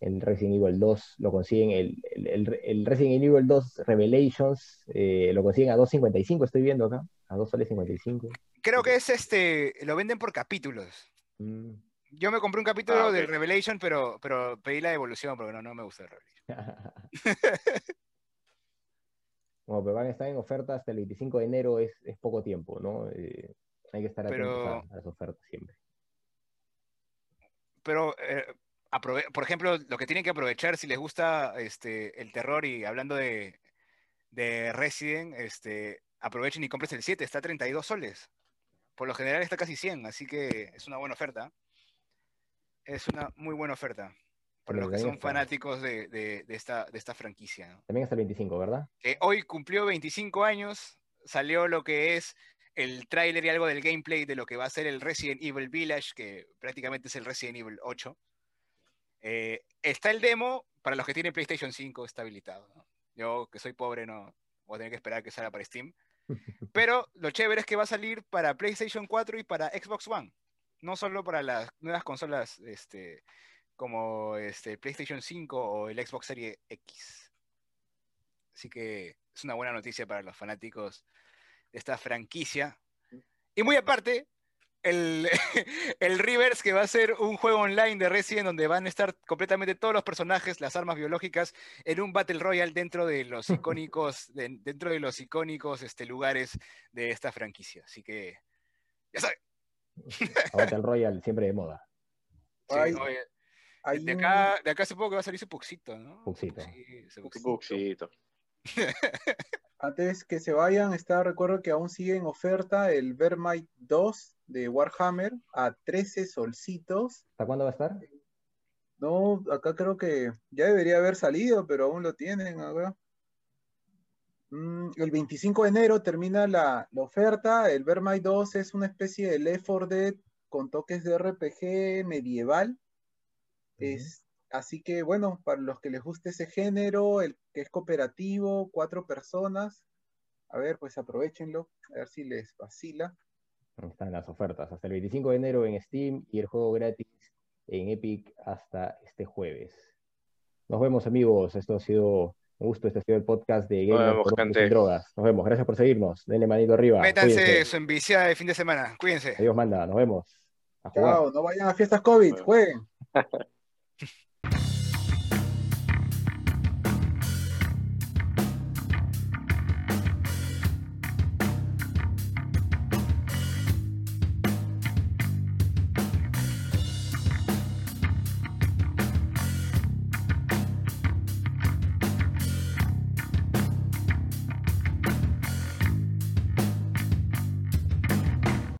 el Resident Evil 2 lo consiguen, el, el, Resident Evil 2 Revelations eh, lo consiguen a 2.55, estoy viendo acá, a 2 soles 55. Creo que es este, lo venden por capítulos. Mm. Yo me compré un capítulo Ah, ok. de Revelation, pero, pero pedí la devolución porque no, no me gusta el Revelation. *laughs* Bueno, pero van a estar en oferta hasta el 25 de enero, es, es poco tiempo, ¿no? Eh, hay que estar atentos Pero- a, a las ofertas siempre. Pero, eh, aprove- por ejemplo, lo que tienen que aprovechar si les gusta este, el terror y hablando de, de Resident, este, aprovechen y compren el 7, está a 32 soles. Por lo general está casi 100, así que es una buena oferta. Es una muy buena oferta para los que son fanáticos de, de- de esta, de esta franquicia. ¿no? También hasta el 25, ¿verdad? que hoy cumplió 25 años, salió lo que es el tráiler y algo del gameplay de lo que va a ser el Resident Evil Village, que prácticamente es el Resident Evil 8. Eh, está el demo, para los que tienen PlayStation 5 está habilitado. ¿no? Yo, que soy pobre, no voy a tener que esperar que salga para Steam. *laughs* Pero lo chévere es que va a salir para PlayStation 4 y para Xbox One. No solo para las nuevas consolas este, como este, PlayStation 5 o el Xbox Series X. Así que es una buena noticia para los fanáticos de esta franquicia. Y muy aparte, el, *laughs* el Rivers, que va a ser un juego online de Resident donde van a estar completamente todos los personajes, las armas biológicas, en un Battle Royale dentro de los *laughs* icónicos, de- dentro de los icónicos este, lugares de esta franquicia. Así que, ya saben. Battle *laughs* Royale siempre de moda. sí, Ay, oye, Hay de, un- acá, de acá supongo que va a salir su puxito, ¿no? Puxito. Sí, su Un puxito. Antes que se vayan, está, recuerdo que aún sigue en oferta el Vermite 2 de Warhammer a 13 solcitos. ¿Hasta cuándo va a estar? No, acá creo que ya debería haber salido, pero aún lo tienen acá. Mm, el 25 de enero termina la, la oferta. El Vermite 2 es una especie de Left 4 Dead con toques de RPG medieval. Es, así que bueno, para los que les guste ese género, el que es cooperativo, cuatro personas, a ver, pues aprovechenlo, a ver si les vacila. Están las ofertas. Hasta el 25 de enero en Steam y el juego gratis en Epic hasta este jueves. Nos vemos, amigos. Esto ha sido un gusto. Este ha sido el podcast de Nos vemos. Sin Drogas. Nos vemos. Gracias por seguirnos. Denle manito arriba. Métanse Cuídense. su enviciada de fin de semana. Cuídense. Adiós, manda. Nos vemos. A jugar. Chao, no vayan a fiestas COVID, jueguen. *laughs*